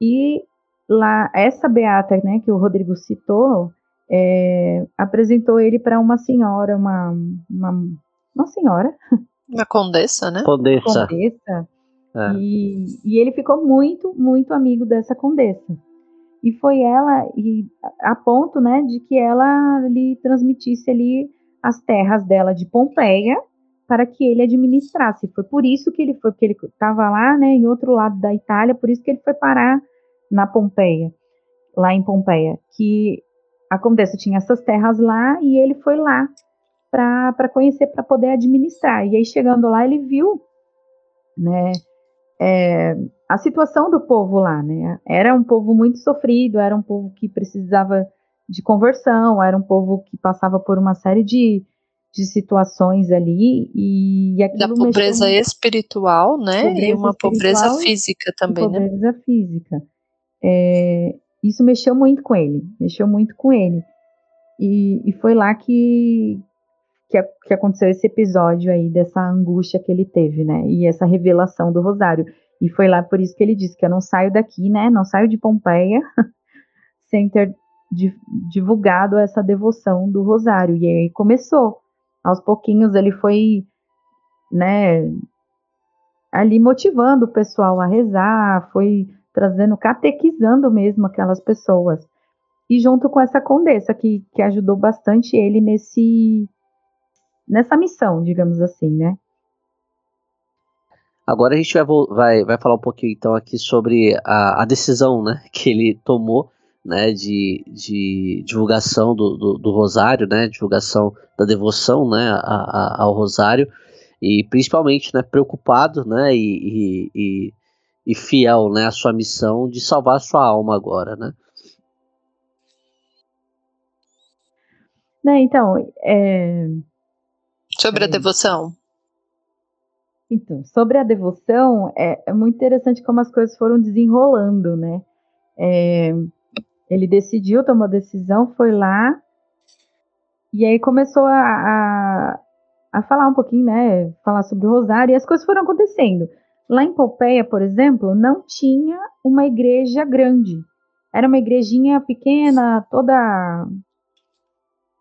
[SPEAKER 4] e lá, essa beata, né, que o Rodrigo citou, é, apresentou ele para uma senhora, uma, uma, uma senhora,
[SPEAKER 3] Uma condessa, né?
[SPEAKER 2] Condessa.
[SPEAKER 4] condessa,
[SPEAKER 2] É.
[SPEAKER 4] e, e ele ficou muito, muito amigo dessa condessa. E foi ela, e a ponto, né, de que ela lhe transmitisse ali as terras dela de Pompeia para que ele administrasse. Foi por isso que ele foi, porque ele estava lá, né, em outro lado da Itália, por isso que ele foi parar na Pompeia, lá em Pompeia, que a condessa tinha essas terras lá e ele foi lá para conhecer, para poder administrar. E aí chegando lá, ele viu, né, é, a situação do povo lá, né? Era um povo muito sofrido, era um povo que precisava de conversão, era um povo que passava por uma série de, de situações ali e, e aquilo
[SPEAKER 3] Da pobreza
[SPEAKER 4] mexeu
[SPEAKER 3] espiritual, né? e
[SPEAKER 4] Pobreza
[SPEAKER 3] uma pobreza física
[SPEAKER 4] e
[SPEAKER 3] também, né?
[SPEAKER 4] pobreza física. É, isso mexeu muito com ele, mexeu muito com ele. E, e foi lá que, que, a- que aconteceu esse episódio aí, dessa angústia que ele teve, né? E essa revelação do Rosário. E foi lá por isso que ele disse que eu não saio daqui, né? Não saio de Pompeia sem ter di- divulgado essa devoção do Rosário. E aí começou. Aos pouquinhos ele foi, né, ali motivando o pessoal a rezar, foi trazendo, catequizando mesmo aquelas pessoas. E junto com essa condessa que, que ajudou bastante ele nesse nessa missão, digamos assim, né?
[SPEAKER 2] Agora a gente vai, vai, vai falar um pouquinho então aqui sobre a, a decisão né, que ele tomou né, de, de divulgação do, do, do Rosário, né, divulgação da devoção né, a- a- ao Rosário, e principalmente né, preocupado né, e, e, e, fiel né, à sua missão de salvar a sua alma agora. Né.
[SPEAKER 4] Né, então, é...
[SPEAKER 3] Sobre a devoção.
[SPEAKER 4] Então, sobre a devoção, é, é, muito interessante como as coisas foram desenrolando, né? É, ele decidiu, tomou a decisão, foi lá, e aí começou a, a, a, falar um pouquinho, né? Falar sobre o rosário, e as coisas foram acontecendo. Lá em Pompeia, por exemplo, não tinha uma igreja grande. Era uma igrejinha pequena, toda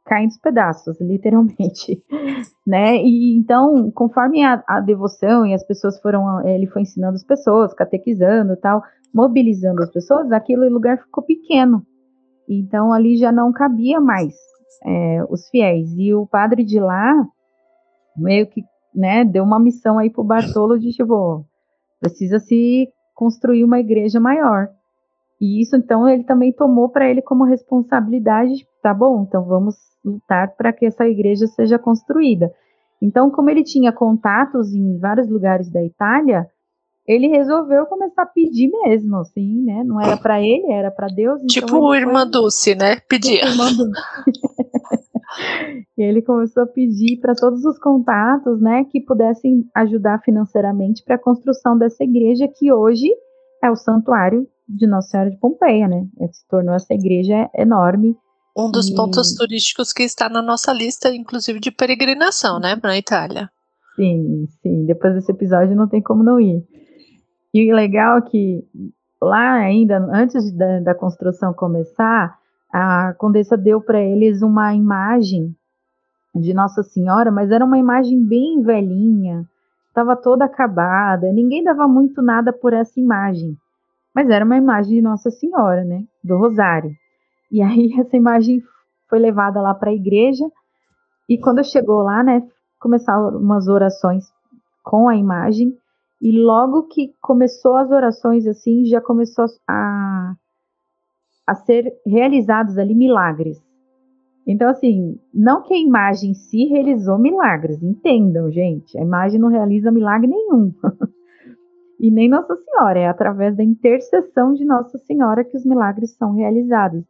[SPEAKER 4] caindo os pedaços, literalmente, né? E então, conforme a, a, devoção e as pessoas foram, ele foi ensinando as pessoas, catequizando tal, mobilizando as pessoas, aquele lugar ficou pequeno. Então ali já não cabia mais é, os fiéis. E o padre de lá meio que, né, deu uma missão aí pro Bartolo de tipo, precisa se construir uma igreja maior. E isso então ele também tomou para ele como responsabilidade, tá bom? Então vamos lutar para que essa igreja seja construída. Então, como ele tinha contatos em vários lugares da Itália, ele resolveu começar a pedir mesmo, assim, né? Não era para ele, era para Deus.
[SPEAKER 3] Então tipo o Irmã foi... Dulce, né? Pedia. Tipo irmã Dulce.
[SPEAKER 4] e ele começou a pedir para todos os contatos, né, que pudessem ajudar financeiramente para a construção dessa igreja que hoje é o santuário de Nossa Senhora de Pompeia, né? Se tornou essa igreja enorme
[SPEAKER 3] um dos e... pontos turísticos que está na nossa lista, inclusive de peregrinação, né, na Itália.
[SPEAKER 4] Sim, sim. Depois desse episódio não tem como não ir. E o legal é que lá ainda, antes da, da construção começar, a condessa deu para eles uma imagem de Nossa Senhora, mas era uma imagem bem velhinha, estava toda acabada, ninguém dava muito nada por essa imagem. Mas era uma imagem de Nossa Senhora, né? Do Rosário. E aí essa imagem foi levada lá para a igreja e quando chegou lá, né, começaram umas orações com a imagem e logo que começou as orações assim, já começou a a ser realizados ali milagres. Então, assim, não que a imagem se si realizou milagres, entendam, gente. A imagem não realiza milagre nenhum. e nem Nossa Senhora, é através da intercessão de Nossa Senhora que os milagres são realizados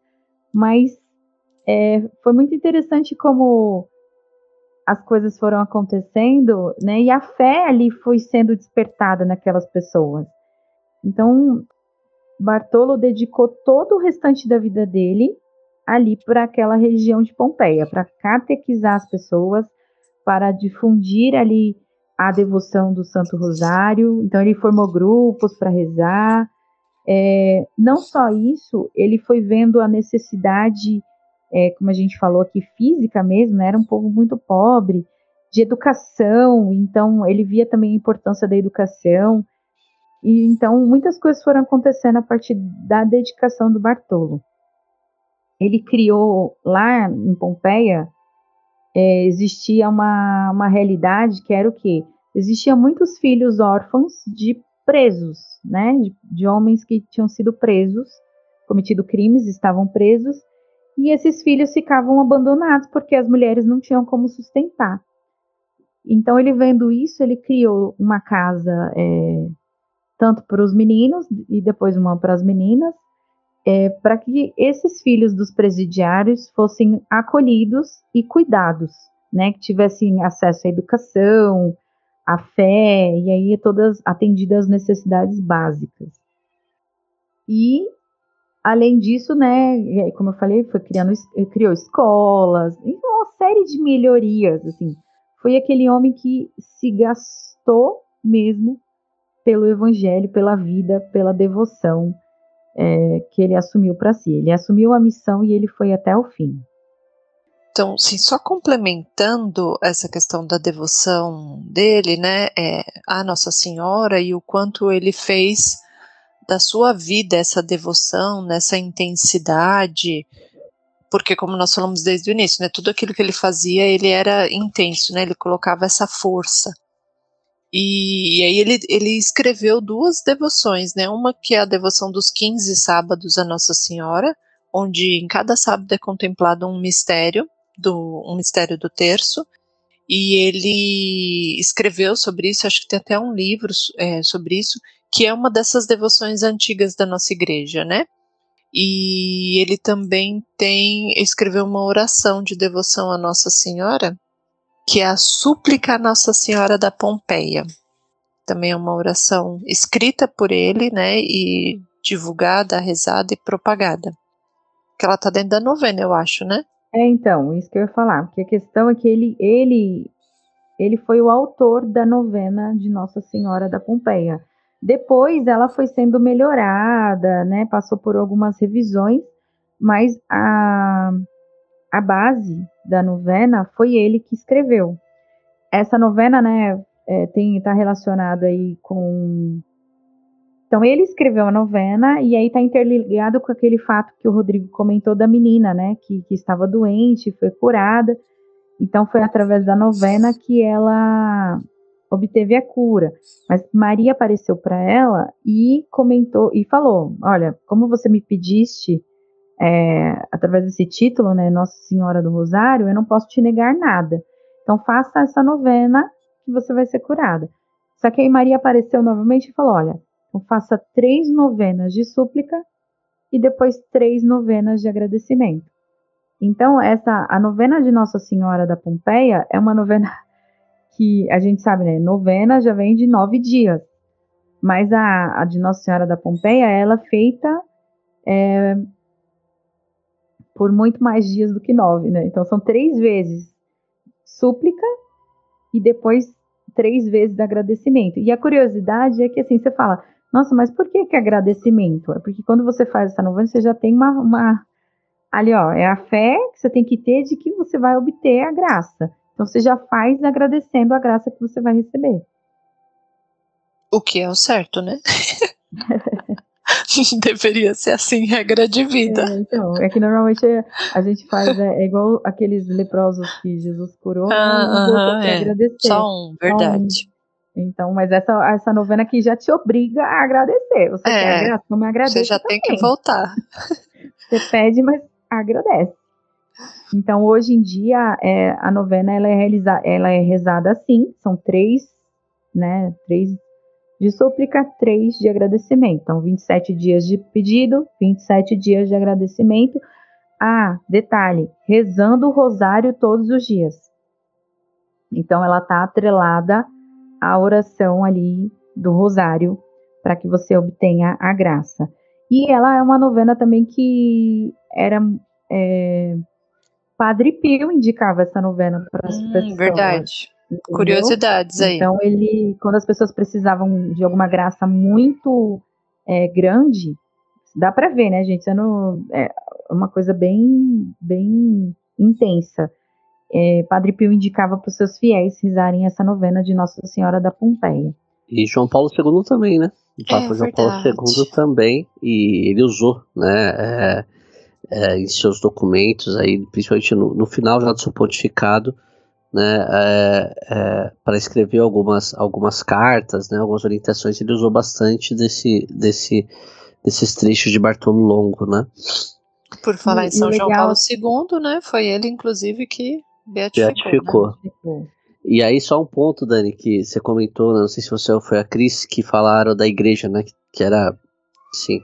[SPEAKER 4] mas é, foi muito interessante como as coisas foram acontecendo, né? E a fé ali foi sendo despertada naquelas pessoas. Então, Bartolo dedicou todo o restante da vida dele ali para aquela região de Pompeia, para catequizar as pessoas, para difundir ali a devoção do Santo Rosário. Então, ele formou grupos para rezar, é, não só isso, ele foi vendo a necessidade, é, como a gente falou aqui, física mesmo, né? era um povo muito pobre, de educação, então ele via também a importância da educação, e então muitas coisas foram acontecendo a partir da dedicação do Bartolo. Ele criou lá em Pompeia, é, existia uma, uma realidade que era o quê? Existiam muitos filhos órfãos de presos, né, de, de homens que tinham sido presos, cometido crimes, estavam presos, e esses filhos ficavam abandonados porque as mulheres não tinham como sustentar. Então, ele vendo isso, ele criou uma casa é, tanto para os meninos e depois uma para as meninas, é, para que esses filhos dos presidiários fossem acolhidos e cuidados, né, que tivessem acesso à educação, a fé, e aí todas atendidas as necessidades básicas. E, além disso, né, como eu falei, foi criando, criou escolas, uma série de melhorias, assim. Foi aquele homem que se gastou mesmo pelo evangelho, pela vida, pela devoção é, que ele assumiu para si. Ele assumiu a missão e ele foi até o fim.
[SPEAKER 3] Então, sim, só complementando essa questão da devoção dele, né, é, Nossa Senhora e o quanto ele fez da sua vida essa devoção, nessa intensidade, porque como nós falamos desde o início, né, tudo aquilo que ele fazia, ele era intenso, né, ele colocava essa força. E, e aí ele, ele escreveu duas devoções, né, uma que é a devoção dos 15 sábados a Nossa Senhora, onde em cada sábado é contemplado um mistério, do um mistério do terço, e ele escreveu sobre isso, acho que tem até um livro é, sobre isso, que é uma dessas devoções antigas da nossa igreja, né? E ele também tem escreveu uma oração de devoção à Nossa Senhora, que é a súplica à Nossa Senhora da Pompeia. Também é uma oração escrita por ele, né, e divulgada, rezada e propagada. Que ela tá dentro da novena, eu acho, né?
[SPEAKER 4] É, então, isso que eu ia falar, porque a questão é que ele, ele, ele foi o autor da novena de Nossa Senhora da Pompeia. Depois ela foi sendo melhorada, né? Passou por algumas revisões, mas a, a base da novena foi ele que escreveu. Essa novena, né, é, tem está relacionada aí com então ele escreveu a novena e aí está interligado com aquele fato que o Rodrigo comentou da menina, né, que, que estava doente, foi curada. Então foi através da novena que ela obteve a cura. Mas Maria apareceu para ela e comentou e falou: Olha, como você me pediste é, através desse título, né, Nossa Senhora do Rosário, eu não posso te negar nada. Então faça essa novena que você vai ser curada. Só que aí Maria apareceu novamente e falou: Olha, então faça três novenas de súplica e depois três novenas de agradecimento. Então, essa a novena de Nossa Senhora da Pompeia é uma novena que a gente sabe, né? Novena já vem de nove dias. Mas a, a de Nossa Senhora da Pompeia, ela é feita é, por muito mais dias do que nove, né? Então são três vezes súplica e depois três vezes agradecimento. E a curiosidade é que assim, você fala, nossa, mas por que, que agradecimento? É porque quando você faz essa novena, você já tem uma, uma. Ali, ó, é a fé que você tem que ter de que você vai obter a graça. Então você já faz agradecendo a graça que você vai receber.
[SPEAKER 3] O que é o certo, né? Deveria ser assim, regra de vida.
[SPEAKER 4] É, então, é que normalmente a gente faz, é, é igual aqueles leprosos que Jesus curou,
[SPEAKER 3] ah, uh -huh, é. agradecer. Só um, verdade. Então,
[SPEAKER 4] então, mas essa, essa novena aqui já te obriga a agradecer. Você é, quer graça? Não me agradece.
[SPEAKER 3] Você já
[SPEAKER 4] também.
[SPEAKER 3] tem que voltar.
[SPEAKER 4] Você pede, mas agradece. Então, hoje em dia, é, a novena ela é, realiza, ela é rezada assim, são três, né, três de súplica, três de agradecimento. Então, 27 dias de pedido, 27 dias de agradecimento. Ah, detalhe, rezando o rosário todos os dias. Então, ela está atrelada a oração ali do rosário para que você obtenha a graça. E ela é uma novena também que era é, Padre Pio indicava essa novena para as hum, pessoas.
[SPEAKER 3] Verdade. Entendeu? Curiosidades aí.
[SPEAKER 4] Então ele, quando as pessoas precisavam de alguma graça muito é, grande, dá para ver, né, gente? Sendo é uma coisa bem, bem intensa é, Padre Pio indicava para os seus fiéis rezarem essa novena de Nossa Senhora da Pompeia.
[SPEAKER 2] E João Paulo II também, né? O Papa é, João Paulo II também, e ele usou, né, é, é, em seus documentos, aí, principalmente no, no final já do seu pontificado, né, é, é, para escrever algumas, algumas cartas, né, algumas orientações, ele usou bastante desse, desse, desses trechos de Bartolo Longo, né.
[SPEAKER 3] Por falar e, em São João Paulo II, né, foi ele, inclusive, que Beatificou.
[SPEAKER 2] Beatificou. Né? E aí só um ponto, Dani, que você comentou, né, não sei se você ou foi a Cris, que falaram da igreja, né, que era, sim,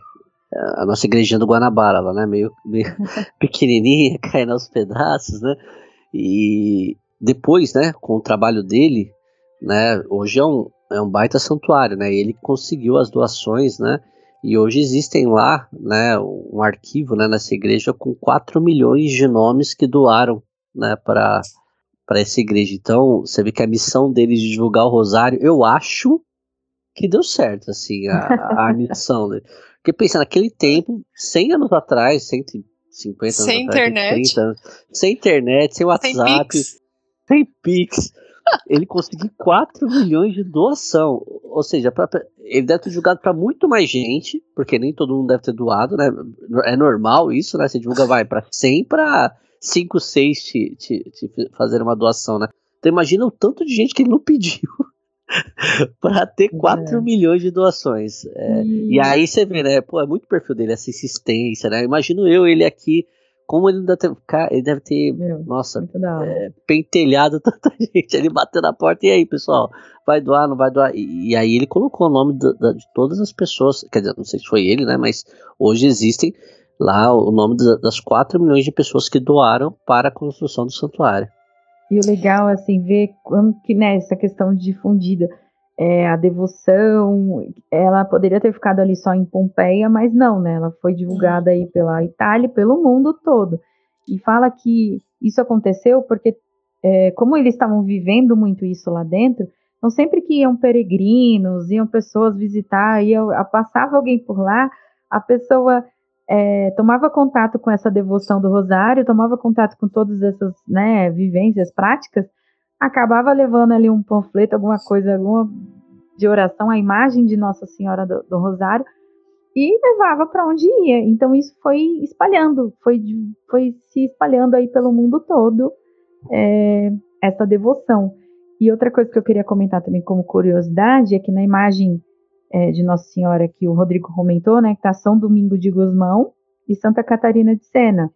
[SPEAKER 2] a nossa igrejinha do Guanabara, lá, né, meio, meio pequenininha, caindo aos pedaços, né, e depois, né, com o trabalho dele, né, hoje é um, é um baita santuário, né, ele conseguiu as doações, né, e hoje existem lá, né, um arquivo, né, nessa igreja com 4 milhões de nomes que doaram né, para para essa igreja. Então, você vê que a missão deles de divulgar o rosário, eu acho que deu certo, assim, a, a missão dele. Porque pensa, naquele tempo, 100 anos atrás, 150 anos
[SPEAKER 3] sem
[SPEAKER 2] atrás,
[SPEAKER 3] internet.
[SPEAKER 2] anos, sem internet, sem WhatsApp, sem sem Pix ele conseguiu 4 milhões de doação. Ou seja, pra, ele deve ter divulgado para muito mais gente, porque nem todo mundo deve ter doado, né? É normal isso, né? Você divulga, vai, para 100 para 5, 6 te, te, te fazer uma doação, né? Então imagina o tanto de gente que ele não pediu para ter 4 é. milhões de doações. É, e... e aí você vê, né? Pô, é muito perfil dele, essa insistência, né? Imagino eu, ele aqui, como ele deve ter, ele deve ter Meu, nossa, é, pentelhado tanta gente, ele bateu na porta, e aí, pessoal, vai doar, não vai doar? E, e aí ele colocou o nome de, de todas as pessoas, quer dizer, não sei se foi ele, né? Mas hoje existem lá o nome das 4 milhões de pessoas que doaram para a construção do santuário.
[SPEAKER 4] E o legal, assim, ver como que, né, essa questão difundida, é, a devoção, ela poderia ter ficado ali só em Pompeia, mas não, né, ela foi divulgada aí pela Itália e pelo mundo todo. E fala que isso aconteceu porque, é, como eles estavam vivendo muito isso lá dentro, então sempre que iam peregrinos, iam pessoas visitar, ia, passava alguém por lá, a pessoa é, tomava contato com essa devoção do rosário, tomava contato com todas essas né, vivências práticas, acabava levando ali um panfleto, alguma coisa, alguma de oração, a imagem de Nossa Senhora do, do Rosário, e levava para onde ia. Então isso foi espalhando, foi, foi se espalhando aí pelo mundo todo é, essa devoção. E outra coisa que eu queria comentar também como curiosidade é que na imagem é, de Nossa Senhora que o Rodrigo comentou, né, que está São Domingo de Gusmão e Santa Catarina de Sena.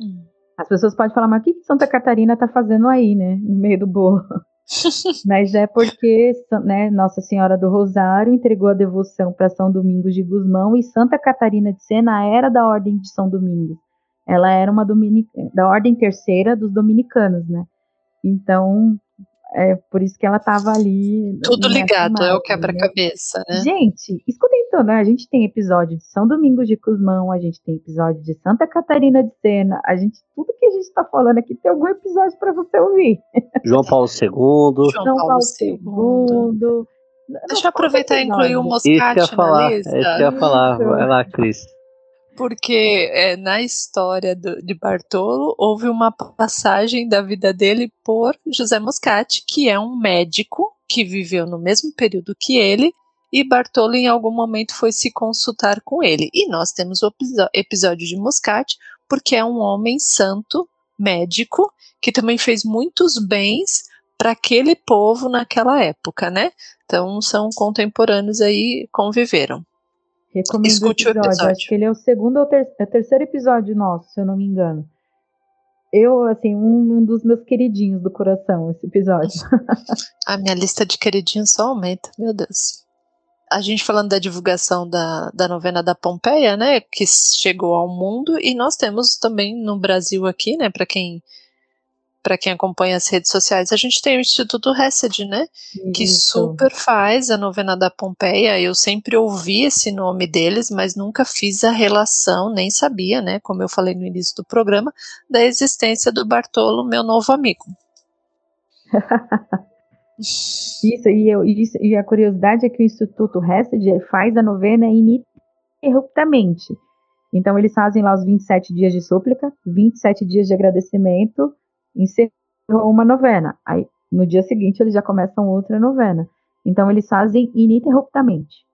[SPEAKER 4] Hum. As pessoas podem falar, mas o que, que Santa Catarina está fazendo aí, né, no meio do bolo? mas é porque né, Nossa Senhora do Rosário entregou a devoção para São Domingos de Gusmão e Santa Catarina de Sena era da Ordem de São Domingos. Ela era uma dominic... da Ordem Terceira dos Dominicanos, né? Então, é por isso que ela estava ali.
[SPEAKER 3] Tudo ligado, é o quebra-cabeça, né?
[SPEAKER 4] Gente, escutem então, né? A gente tem episódio de São Domingos de Cusmão, a gente tem episódio de Santa Catarina de Sena, a gente, tudo que a gente está falando aqui tem algum episódio para você ouvir.
[SPEAKER 2] João Paulo II.
[SPEAKER 4] João Paulo II.
[SPEAKER 3] Deixa eu aproveitar e incluir o Moscati
[SPEAKER 2] isso
[SPEAKER 3] na lista.
[SPEAKER 2] É isso que eu ia falar. Vai lá, Cris
[SPEAKER 3] porque é, na história do, de Bartolo houve uma passagem da vida dele por José Moscati, que é um médico que viveu no mesmo período que ele, e Bartolo em algum momento foi se consultar com ele. E nós temos o episódio de Moscati, porque é um homem santo, médico, que também fez muitos bens para aquele povo naquela época, né? Então são contemporâneos aí, conviveram.
[SPEAKER 4] Recomendo Escute o episódio. episódio. Acho que ele é o segundo ou ter é terceiro episódio nosso, se eu não me engano. Eu, assim, um, um dos meus queridinhos do coração, esse episódio.
[SPEAKER 3] A minha lista de queridinhos só aumenta, meu Deus. A gente falando da divulgação da, da novena da Pompeia, né, que chegou ao mundo, e nós temos também no Brasil aqui, né, para quem para quem acompanha as redes sociais, a gente tem o Instituto Hesed, né? Isso. Que super faz a novena da Pompeia. Eu sempre ouvi esse nome deles, mas nunca fiz a relação, nem sabia, né? Como eu falei no início do programa, da existência do Bartolo, meu novo amigo.
[SPEAKER 4] isso, e, eu, isso, e a curiosidade é que o Instituto Hesed faz a novena ininterruptamente. Então, eles fazem lá os 27 dias de súplica, 27 dias de agradecimento, encerrou uma novena. Aí, no dia seguinte, eles já começam outra novena. Então, eles fazem ininterruptamente.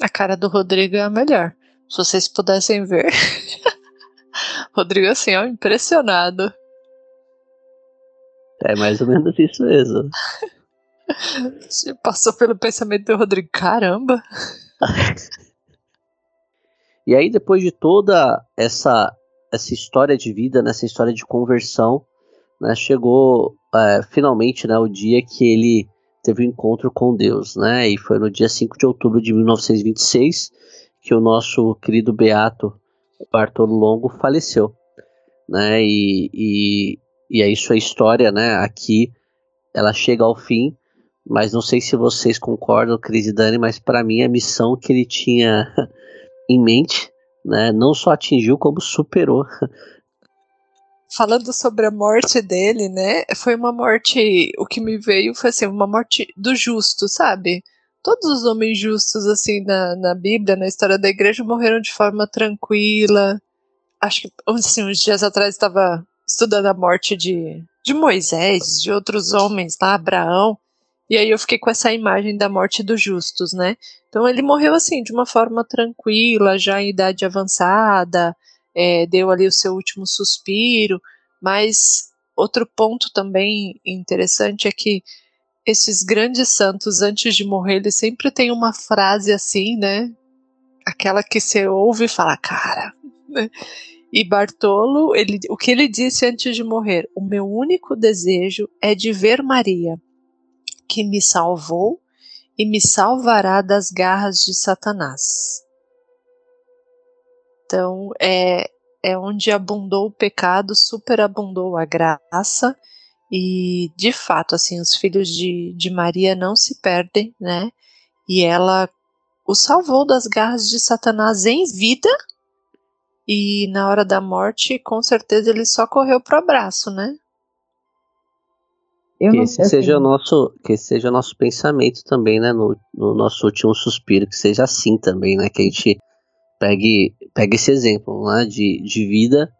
[SPEAKER 3] A cara do Rodrigo é a melhor. Se vocês pudessem ver. Rodrigo, assim, ó, impressionado.
[SPEAKER 2] É mais ou menos isso mesmo.
[SPEAKER 3] Passou pelo pensamento do Rodrigo, caramba.
[SPEAKER 2] e aí, depois de toda essa essa história de vida, nessa história de conversão, né, chegou é, finalmente né, o dia que ele teve um encontro com Deus, né, e foi no dia 5 de outubro de 1926 que o nosso querido Beato Bartolo Longo faleceu, né, e, e, e é isso a história, né, aqui ela chega ao fim, mas não sei se vocês concordam, Cris e Dani, mas para mim a missão que ele tinha em mente né, não só atingiu, como superou.
[SPEAKER 3] Falando sobre a morte dele, né? Foi uma morte. O que me veio foi assim, uma morte do justo, sabe? Todos os homens justos, assim, na, na Bíblia, na história da igreja, morreram de forma tranquila. Acho que, assim, uns dias atrás estava estudando a morte de, de Moisés, de outros homens lá, Abraão. E aí eu fiquei com essa imagem da morte dos justos, né? Então ele morreu assim, de uma forma tranquila, já em idade avançada, é, deu ali o seu último suspiro, mas outro ponto também interessante é que esses grandes santos, antes de morrer, eles sempre têm uma frase assim, né? Aquela que você ouve e fala, cara. Né? E Bartolo, ele, o que ele disse antes de morrer? O meu único desejo é de ver Maria que me salvou e me salvará das garras de Satanás. Então, é, é onde abundou o pecado, superabundou a graça, e de fato, assim, os filhos de, de Maria não se perdem, né? E ela o salvou das garras de Satanás em vida, e na hora da morte, com certeza ele só correu pro abraço, né?
[SPEAKER 2] Eu que esse seja o nosso, que esse seja o nosso pensamento também, né, no, no, nosso último suspiro, que seja assim também, né, que a gente pegue, pegue esse exemplo, né, de, de vida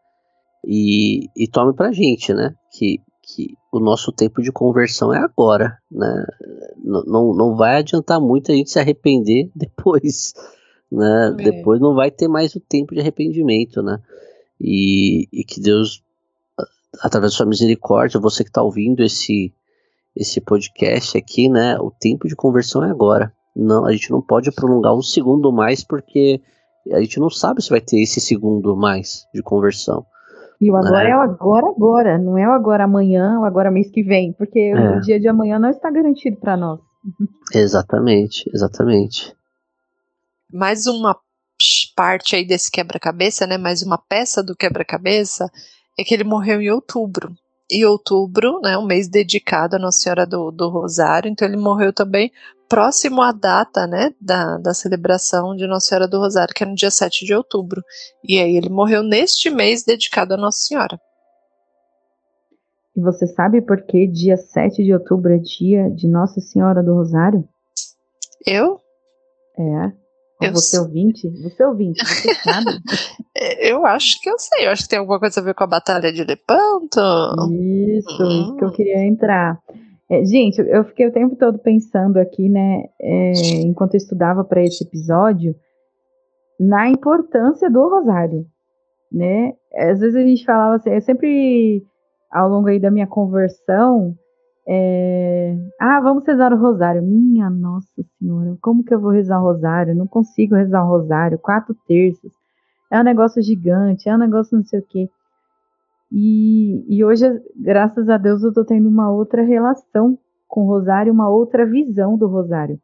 [SPEAKER 2] e, e tome pra gente, né, que, que o nosso tempo de conversão é agora, né, não, não, não vai adiantar muito a gente se arrepender depois, né, é. depois não vai ter mais o tempo de arrependimento, né, e, e que Deus através da sua misericórdia, você que está ouvindo esse, esse podcast aqui, né? O tempo de conversão é agora. Não, a gente não pode prolongar um segundo mais porque a gente não sabe se vai ter esse segundo mais de conversão.
[SPEAKER 4] E o agora é, é o agora agora, não é o agora amanhã, o agora mês que vem, porque é. o dia de amanhã não está garantido para nós.
[SPEAKER 2] Exatamente, exatamente.
[SPEAKER 3] Mais uma parte aí desse quebra-cabeça, né? Mais uma peça do quebra-cabeça é que ele morreu em outubro. E outubro, né, um mês dedicado à Nossa Senhora do, do Rosário, então ele morreu também próximo à data, né, da, da celebração de Nossa Senhora do Rosário, que é no dia 7 de outubro. E aí ele morreu neste mês dedicado à Nossa Senhora.
[SPEAKER 4] E você sabe por que dia 7 de outubro é dia de Nossa Senhora do Rosário?
[SPEAKER 3] Eu?
[SPEAKER 4] É. Eu você ouvinte? Você ouvinte, você sabe?
[SPEAKER 3] eu acho que eu sei. Eu acho que tem alguma coisa a ver com a Batalha de Lepanto.
[SPEAKER 4] Isso, hum. isso que eu queria entrar. É, gente, eu fiquei o tempo todo pensando aqui, né, é, enquanto eu estudava para esse episódio, na importância do rosário, né? Às vezes a gente falava assim, eu sempre, ao longo aí da minha conversão, é... Ah, vamos rezar o rosário. Minha Nossa Senhora, como que eu vou rezar o rosário? Não consigo rezar o rosário, quatro terços. É um negócio gigante, é um negócio não sei o quê. E, e hoje, graças a Deus, eu tô tendo uma outra relação com o rosário, uma outra visão do rosário.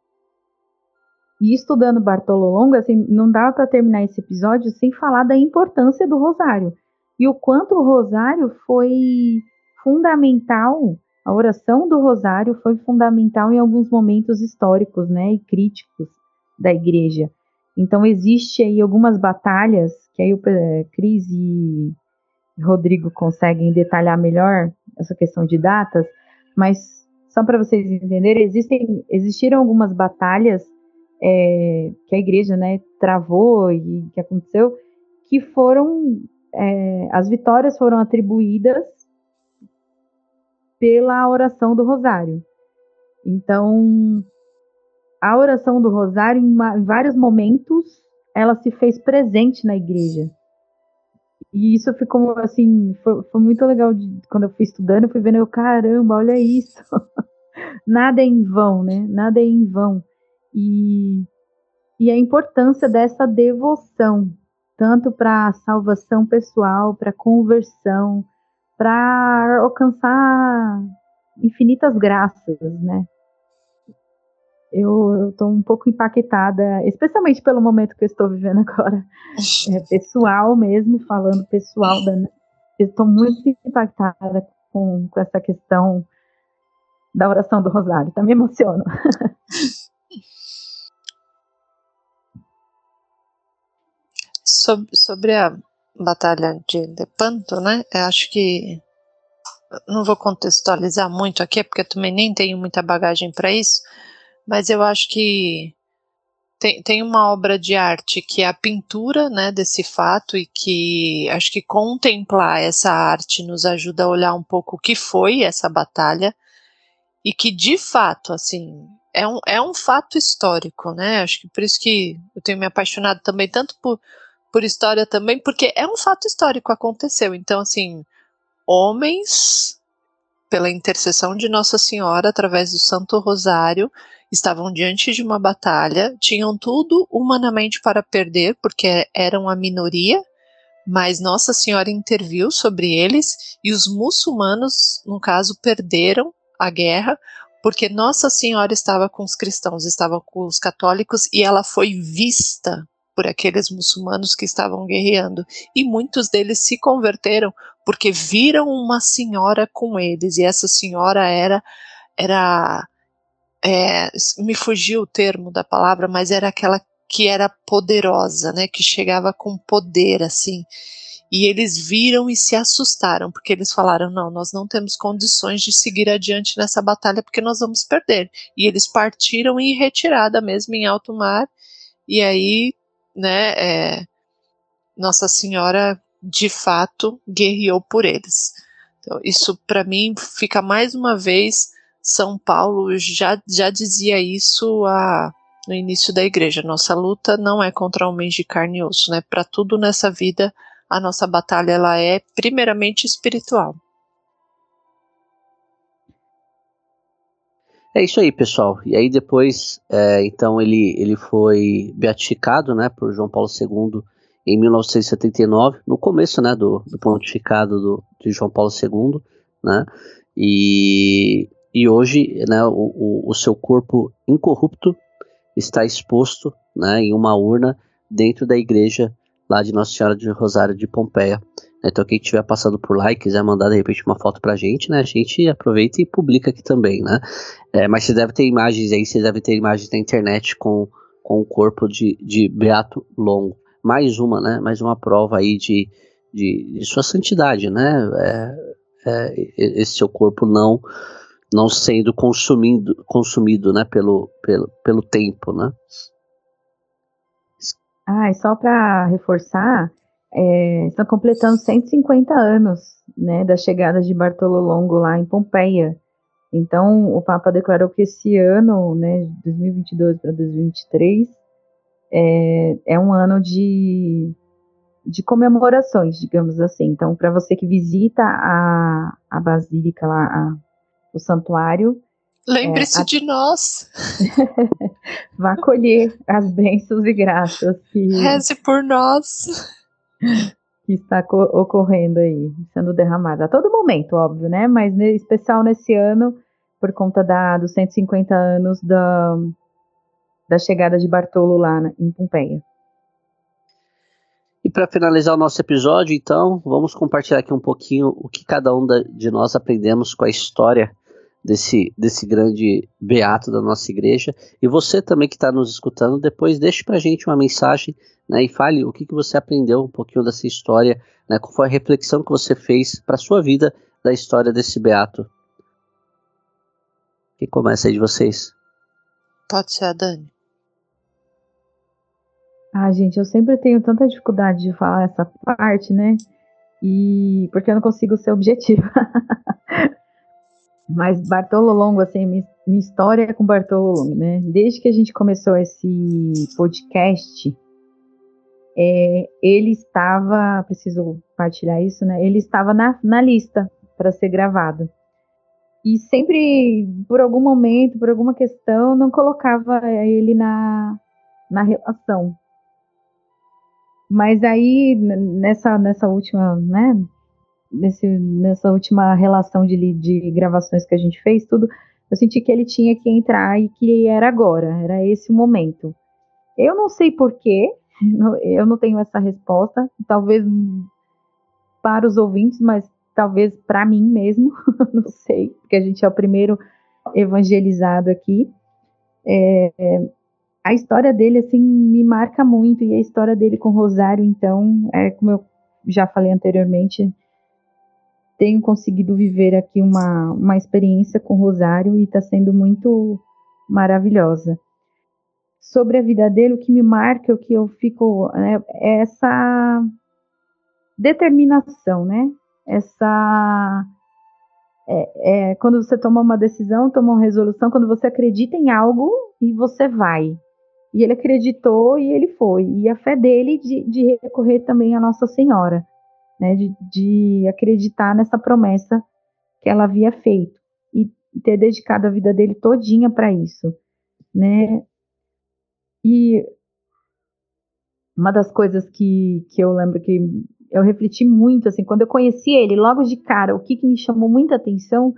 [SPEAKER 4] E estudando Bartolo Longo, assim, não dava para terminar esse episódio sem falar da importância do rosário. E o quanto o rosário foi fundamental a oração do rosário foi fundamental em alguns momentos históricos, né, e críticos da igreja. Então existe aí algumas batalhas que aí o eh, Cris e Rodrigo conseguem detalhar melhor essa questão de datas, mas só para vocês entenderem, existem, existiram algumas batalhas é, que a igreja, né, travou e que aconteceu, que foram é, as vitórias foram atribuídas pela oração do rosário. Então, a oração do rosário, em, em vários momentos, ela se fez presente na igreja. E isso ficou assim, foi, foi muito legal de, quando eu fui estudando, eu fui vendo, eu, caramba, olha isso. Nada é em vão, né? Nada é em vão. E, e a importância dessa devoção, tanto para a salvação pessoal, para a conversão, para alcançar infinitas graças, né? Eu estou um pouco impactada, especialmente pelo momento que eu estou vivendo agora, é, pessoal mesmo, falando pessoal, da, eu estou muito impactada com, com essa questão da oração do rosário, tá me emociono.
[SPEAKER 3] sobre, sobre a Batalha de Lepanto, né? Eu acho que não vou contextualizar muito aqui, porque eu também nem tenho muita bagagem para isso, mas eu acho que tem, tem uma obra de arte que é a pintura né, desse fato e que acho que contemplar essa arte nos ajuda a olhar um pouco o que foi essa batalha e que de fato, assim, é um, é um fato histórico, né? Acho que por isso que eu tenho me apaixonado também tanto por por história também, porque é um fato histórico, aconteceu. Então, assim, homens, pela intercessão de Nossa Senhora, através do Santo Rosário, estavam diante de uma batalha, tinham tudo humanamente para perder, porque eram a minoria, mas Nossa Senhora interviu sobre eles e os muçulmanos, no caso, perderam a guerra porque Nossa Senhora estava com os cristãos, estava com os católicos e ela foi vista por aqueles muçulmanos que estavam guerreando. E muitos deles se converteram porque viram uma senhora com eles, e essa senhora era. era é, me fugiu o termo da palavra, mas era aquela que era poderosa, né, que chegava com poder assim. E eles viram e se assustaram, porque eles falaram: não, nós não temos condições de seguir adiante nessa batalha porque nós vamos perder. E eles partiram em retirada mesmo em alto mar. E aí né, é, Nossa Senhora de fato guerreou por eles. Então, isso para mim fica mais uma vez São Paulo já, já dizia isso a, no início da igreja. Nossa luta não é contra homens de carne e osso, né? Para tudo nessa vida a nossa batalha ela é primeiramente espiritual.
[SPEAKER 2] É isso aí, pessoal. E aí depois, é, então ele, ele foi beatificado, né, por João Paulo II em 1979, no começo, né, do, do pontificado do, de João Paulo II, né, e, e hoje, né, o, o, o seu corpo incorrupto está exposto, né, em uma urna dentro da igreja lá de Nossa Senhora de Rosário de Pompeia, então quem estiver passando por lá e quiser mandar de repente uma foto pra gente, né? A gente aproveita e publica aqui também, né? É, mas você deve ter imagens aí, você deve ter imagens na internet com, com o corpo de, de Beato Longo. Mais uma, né? Mais uma prova aí de, de, de sua santidade, né? É, é, esse seu corpo não não sendo consumido, consumido né, pelo, pelo, pelo tempo, né?
[SPEAKER 4] Ah, e só para reforçar, é, estão completando 150 anos né, da chegada de Bartolo Longo lá em Pompeia. Então, o Papa declarou que esse ano, né, 2022 para 2023, é, é um ano de, de comemorações, digamos assim. Então, para você que visita a, a Basílica lá, a, o santuário,
[SPEAKER 3] Lembre-se é, a... de nós.
[SPEAKER 4] Vá colher as bênçãos e graças. Que...
[SPEAKER 3] Reze por nós
[SPEAKER 4] que está ocorrendo aí, sendo derramada a todo momento, óbvio, né? Mas em especial nesse ano, por conta da, dos 150 anos da, da chegada de Bartolo lá na, em Pompeia.
[SPEAKER 2] E para finalizar o nosso episódio, então, vamos compartilhar aqui um pouquinho o que cada um da, de nós aprendemos com a história desse, desse grande beato da nossa igreja. E você também que está nos escutando, depois deixe para a gente uma mensagem né, e fale o que, que você aprendeu um pouquinho dessa história, né, qual foi a reflexão que você fez para a sua vida da história desse beato. Quem começa aí de vocês?
[SPEAKER 3] Pode ser a Dani.
[SPEAKER 4] Ah, gente, eu sempre tenho tanta dificuldade de falar essa parte, né? E porque eu não consigo ser objetiva. Mas Bartolo Longo, assim, minha, minha história é com Bartolo Longo, né? Desde que a gente começou esse podcast, é, ele estava, preciso partilhar isso, né? Ele estava na, na lista para ser gravado. E sempre, por algum momento, por alguma questão, não colocava ele na, na relação. Mas aí, nessa, nessa última, né, nesse, nessa última relação de, de gravações que a gente fez, tudo, eu senti que ele tinha que entrar e que era agora, era esse o momento. Eu não sei porquê, eu não tenho essa resposta, talvez para os ouvintes, mas talvez para mim mesmo, não sei, porque a gente é o primeiro evangelizado aqui. É, a história dele, assim, me marca muito, e a história dele com Rosário, então, é como eu já falei anteriormente, tenho conseguido viver aqui uma, uma experiência com Rosário e está sendo muito maravilhosa. Sobre a vida dele, o que me marca, o que eu fico, né, é essa determinação, né? Essa é, é, quando você toma uma decisão, toma uma resolução, quando você acredita em algo e você vai. E ele acreditou e ele foi. E a fé dele de, de recorrer também à Nossa Senhora né, de, de acreditar nessa promessa que ela havia feito e ter dedicado a vida dele todinha para isso, né? E uma das coisas que, que eu lembro que eu refleti muito, assim, quando eu conheci ele, logo de cara, o que, que me chamou muita atenção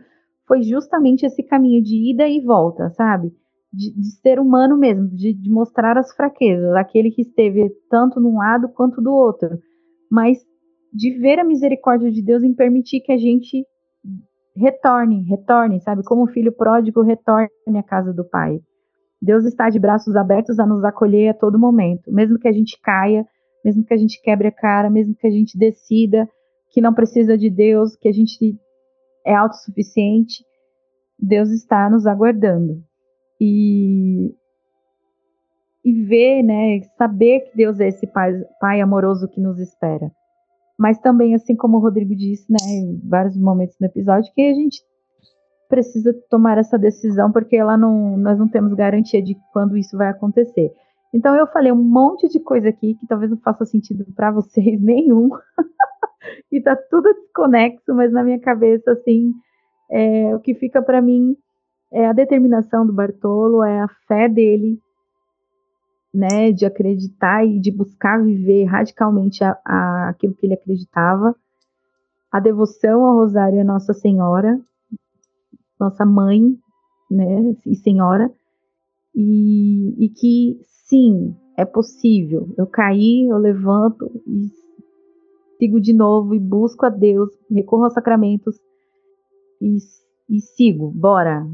[SPEAKER 4] foi justamente esse caminho de ida e volta, sabe? de, de ser humano mesmo, de, de mostrar as fraquezas, aquele que esteve tanto num lado quanto do outro, mas de ver a misericórdia de Deus em permitir que a gente retorne, retorne, sabe? Como o filho pródigo retorne à casa do pai. Deus está de braços abertos a nos acolher a todo momento, mesmo que a gente caia, mesmo que a gente quebre a cara, mesmo que a gente decida que não precisa de Deus, que a gente é autossuficiente, Deus está nos aguardando. E, e ver, né, saber que Deus é esse pai, pai amoroso que nos espera. Mas também, assim como o Rodrigo disse, né, em vários momentos no episódio, que a gente precisa tomar essa decisão porque ela não, nós não temos garantia de quando isso vai acontecer. Então eu falei um monte de coisa aqui que talvez não faça sentido para vocês nenhum. e tá tudo desconexo, mas na minha cabeça assim, é, o que fica para mim é a determinação do Bartolo, é a fé dele, né, de acreditar e de buscar viver radicalmente a, a, aquilo que ele acreditava, a devoção ao Rosário a Nossa Senhora, nossa mãe, né, e senhora, e, e que sim, é possível. Eu caí, eu levanto e sigo de novo e busco a Deus, recorro aos sacramentos e, e sigo. Bora,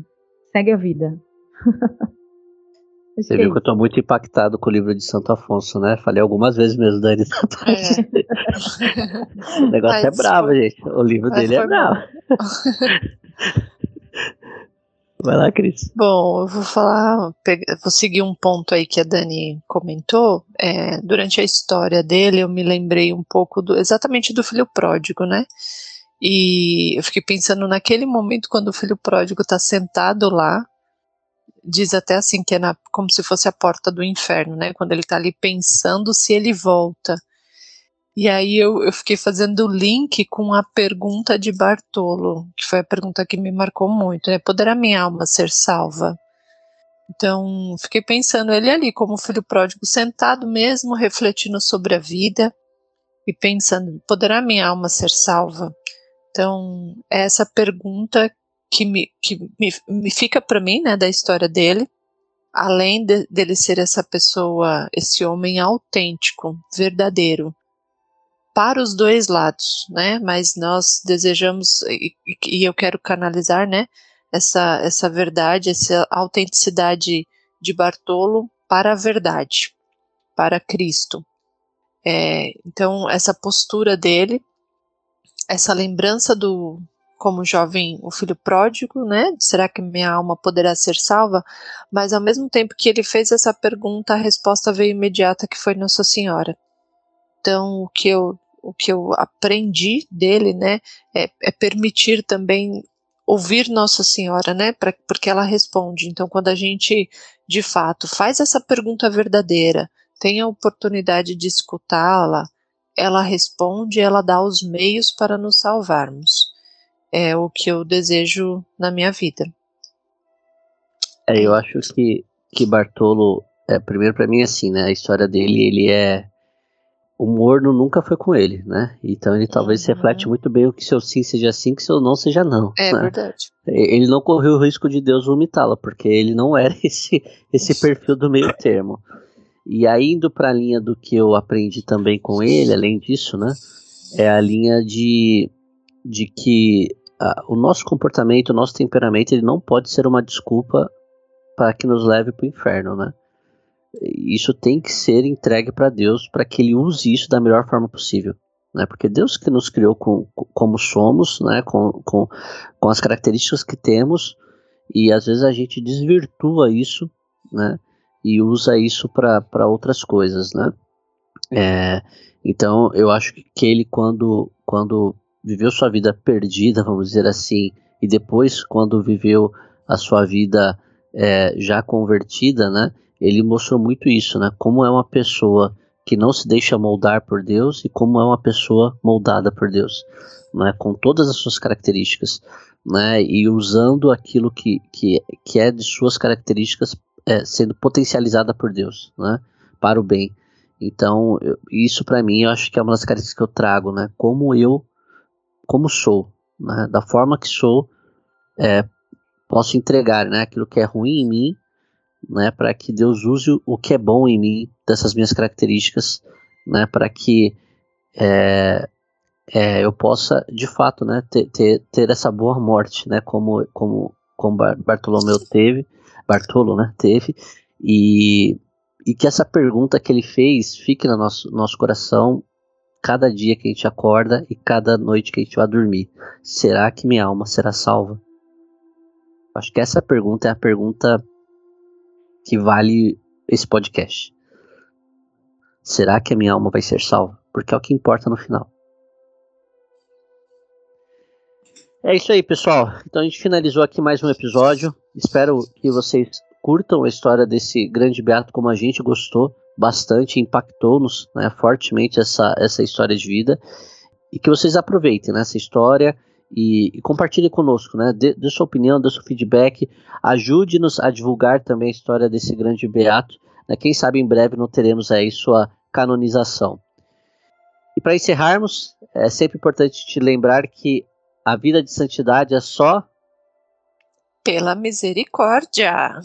[SPEAKER 4] segue a vida.
[SPEAKER 2] Você viu que eu tô muito impactado com o livro de Santo Afonso, né? Falei algumas vezes mesmo, Dani. É. o negócio é Mas é bravo, foi... gente. O livro Mas dele é bravo. Vai lá, Cris.
[SPEAKER 3] Bom, eu vou falar, vou seguir um ponto aí que a Dani comentou. É, durante a história dele, eu me lembrei um pouco do, exatamente do filho pródigo, né? E eu fiquei pensando naquele momento quando o filho pródigo está sentado lá, diz até assim que é na, como se fosse a porta do inferno, né? Quando ele está ali pensando se ele volta. E aí eu, eu fiquei fazendo o link com a pergunta de Bartolo, que foi a pergunta que me marcou muito, né? Poderá minha alma ser salva? Então, fiquei pensando ele ali como filho pródigo, sentado mesmo, refletindo sobre a vida e pensando, poderá minha alma ser salva? Então, é essa pergunta que me, que me, me fica para mim, né, da história dele, além de, dele ser essa pessoa, esse homem autêntico, verdadeiro, para os dois lados, né? Mas nós desejamos e, e eu quero canalizar, né? Essa essa verdade, essa autenticidade de Bartolo para a verdade, para Cristo. É, então essa postura dele, essa lembrança do como jovem, o filho pródigo, né? Será que minha alma poderá ser salva? Mas ao mesmo tempo que ele fez essa pergunta, a resposta veio imediata que foi Nossa Senhora. Então, o que eu, o que eu aprendi dele, né, é, é permitir também ouvir Nossa Senhora, né, pra, porque ela responde. Então, quando a gente, de fato, faz essa pergunta verdadeira, tem a oportunidade de escutá-la, ela responde, ela dá os meios para nos salvarmos. É o que eu desejo na minha vida.
[SPEAKER 2] É, eu acho que, que Bartolo, é, primeiro para mim, assim, né, a história dele, ele é o morno nunca foi com ele, né? Então ele talvez uhum. reflete muito bem o que seu sim seja sim, que seu não seja não.
[SPEAKER 3] É
[SPEAKER 2] né?
[SPEAKER 3] verdade.
[SPEAKER 2] Ele não correu o risco de Deus vomitá-la, porque ele não era esse, esse perfil do meio termo. E aí, indo para a linha do que eu aprendi também com ele, além disso, né? É a linha de, de que a, o nosso comportamento, o nosso temperamento, ele não pode ser uma desculpa para que nos leve para o inferno, né? isso tem que ser entregue para Deus para que Ele use isso da melhor forma possível. Né? Porque Deus que nos criou com, como somos, né? com, com, com as características que temos, e às vezes a gente desvirtua isso né? e usa isso para outras coisas. Né? É, então eu acho que ele, quando, quando viveu sua vida perdida, vamos dizer assim, e depois, quando viveu a sua vida é, já convertida, né? ele mostrou muito isso, né? Como é uma pessoa que não se deixa moldar por Deus e como é uma pessoa moldada por Deus, né? Com todas as suas características, né? E usando aquilo que, que, que é de suas características é, sendo potencializada por Deus, né? Para o bem. Então, eu, isso para mim eu acho que é uma das características que eu trago, né? Como eu, como sou, né? Da forma que sou, é, posso entregar, né? Aquilo que é ruim em mim né, para que Deus use o que é bom em mim, dessas minhas características, né, para que é, é, eu possa, de fato, né, ter, ter, ter, essa boa morte, né, como, como, como Bartolomeu teve, Bartolo, né, teve, e, e que essa pergunta que ele fez fique no nosso, nosso coração cada dia que a gente acorda e cada noite que a gente vai dormir. Será que minha alma será salva? Acho que essa pergunta é a pergunta que vale esse podcast. Será que a minha alma vai ser salva? Porque é o que importa no final. É isso aí, pessoal. Então a gente finalizou aqui mais um episódio. Espero que vocês curtam a história desse grande beato como a gente gostou bastante, impactou-nos né, fortemente essa, essa história de vida. E que vocês aproveitem né, essa história e, e compartilhem conosco, né? Dê, dê, sua opinião, dê seu feedback, ajude-nos a divulgar também a história desse grande beato. Né? Quem sabe em breve não teremos aí sua canonização. E para encerrarmos, é sempre importante te lembrar que a vida de santidade é só
[SPEAKER 3] pela misericórdia.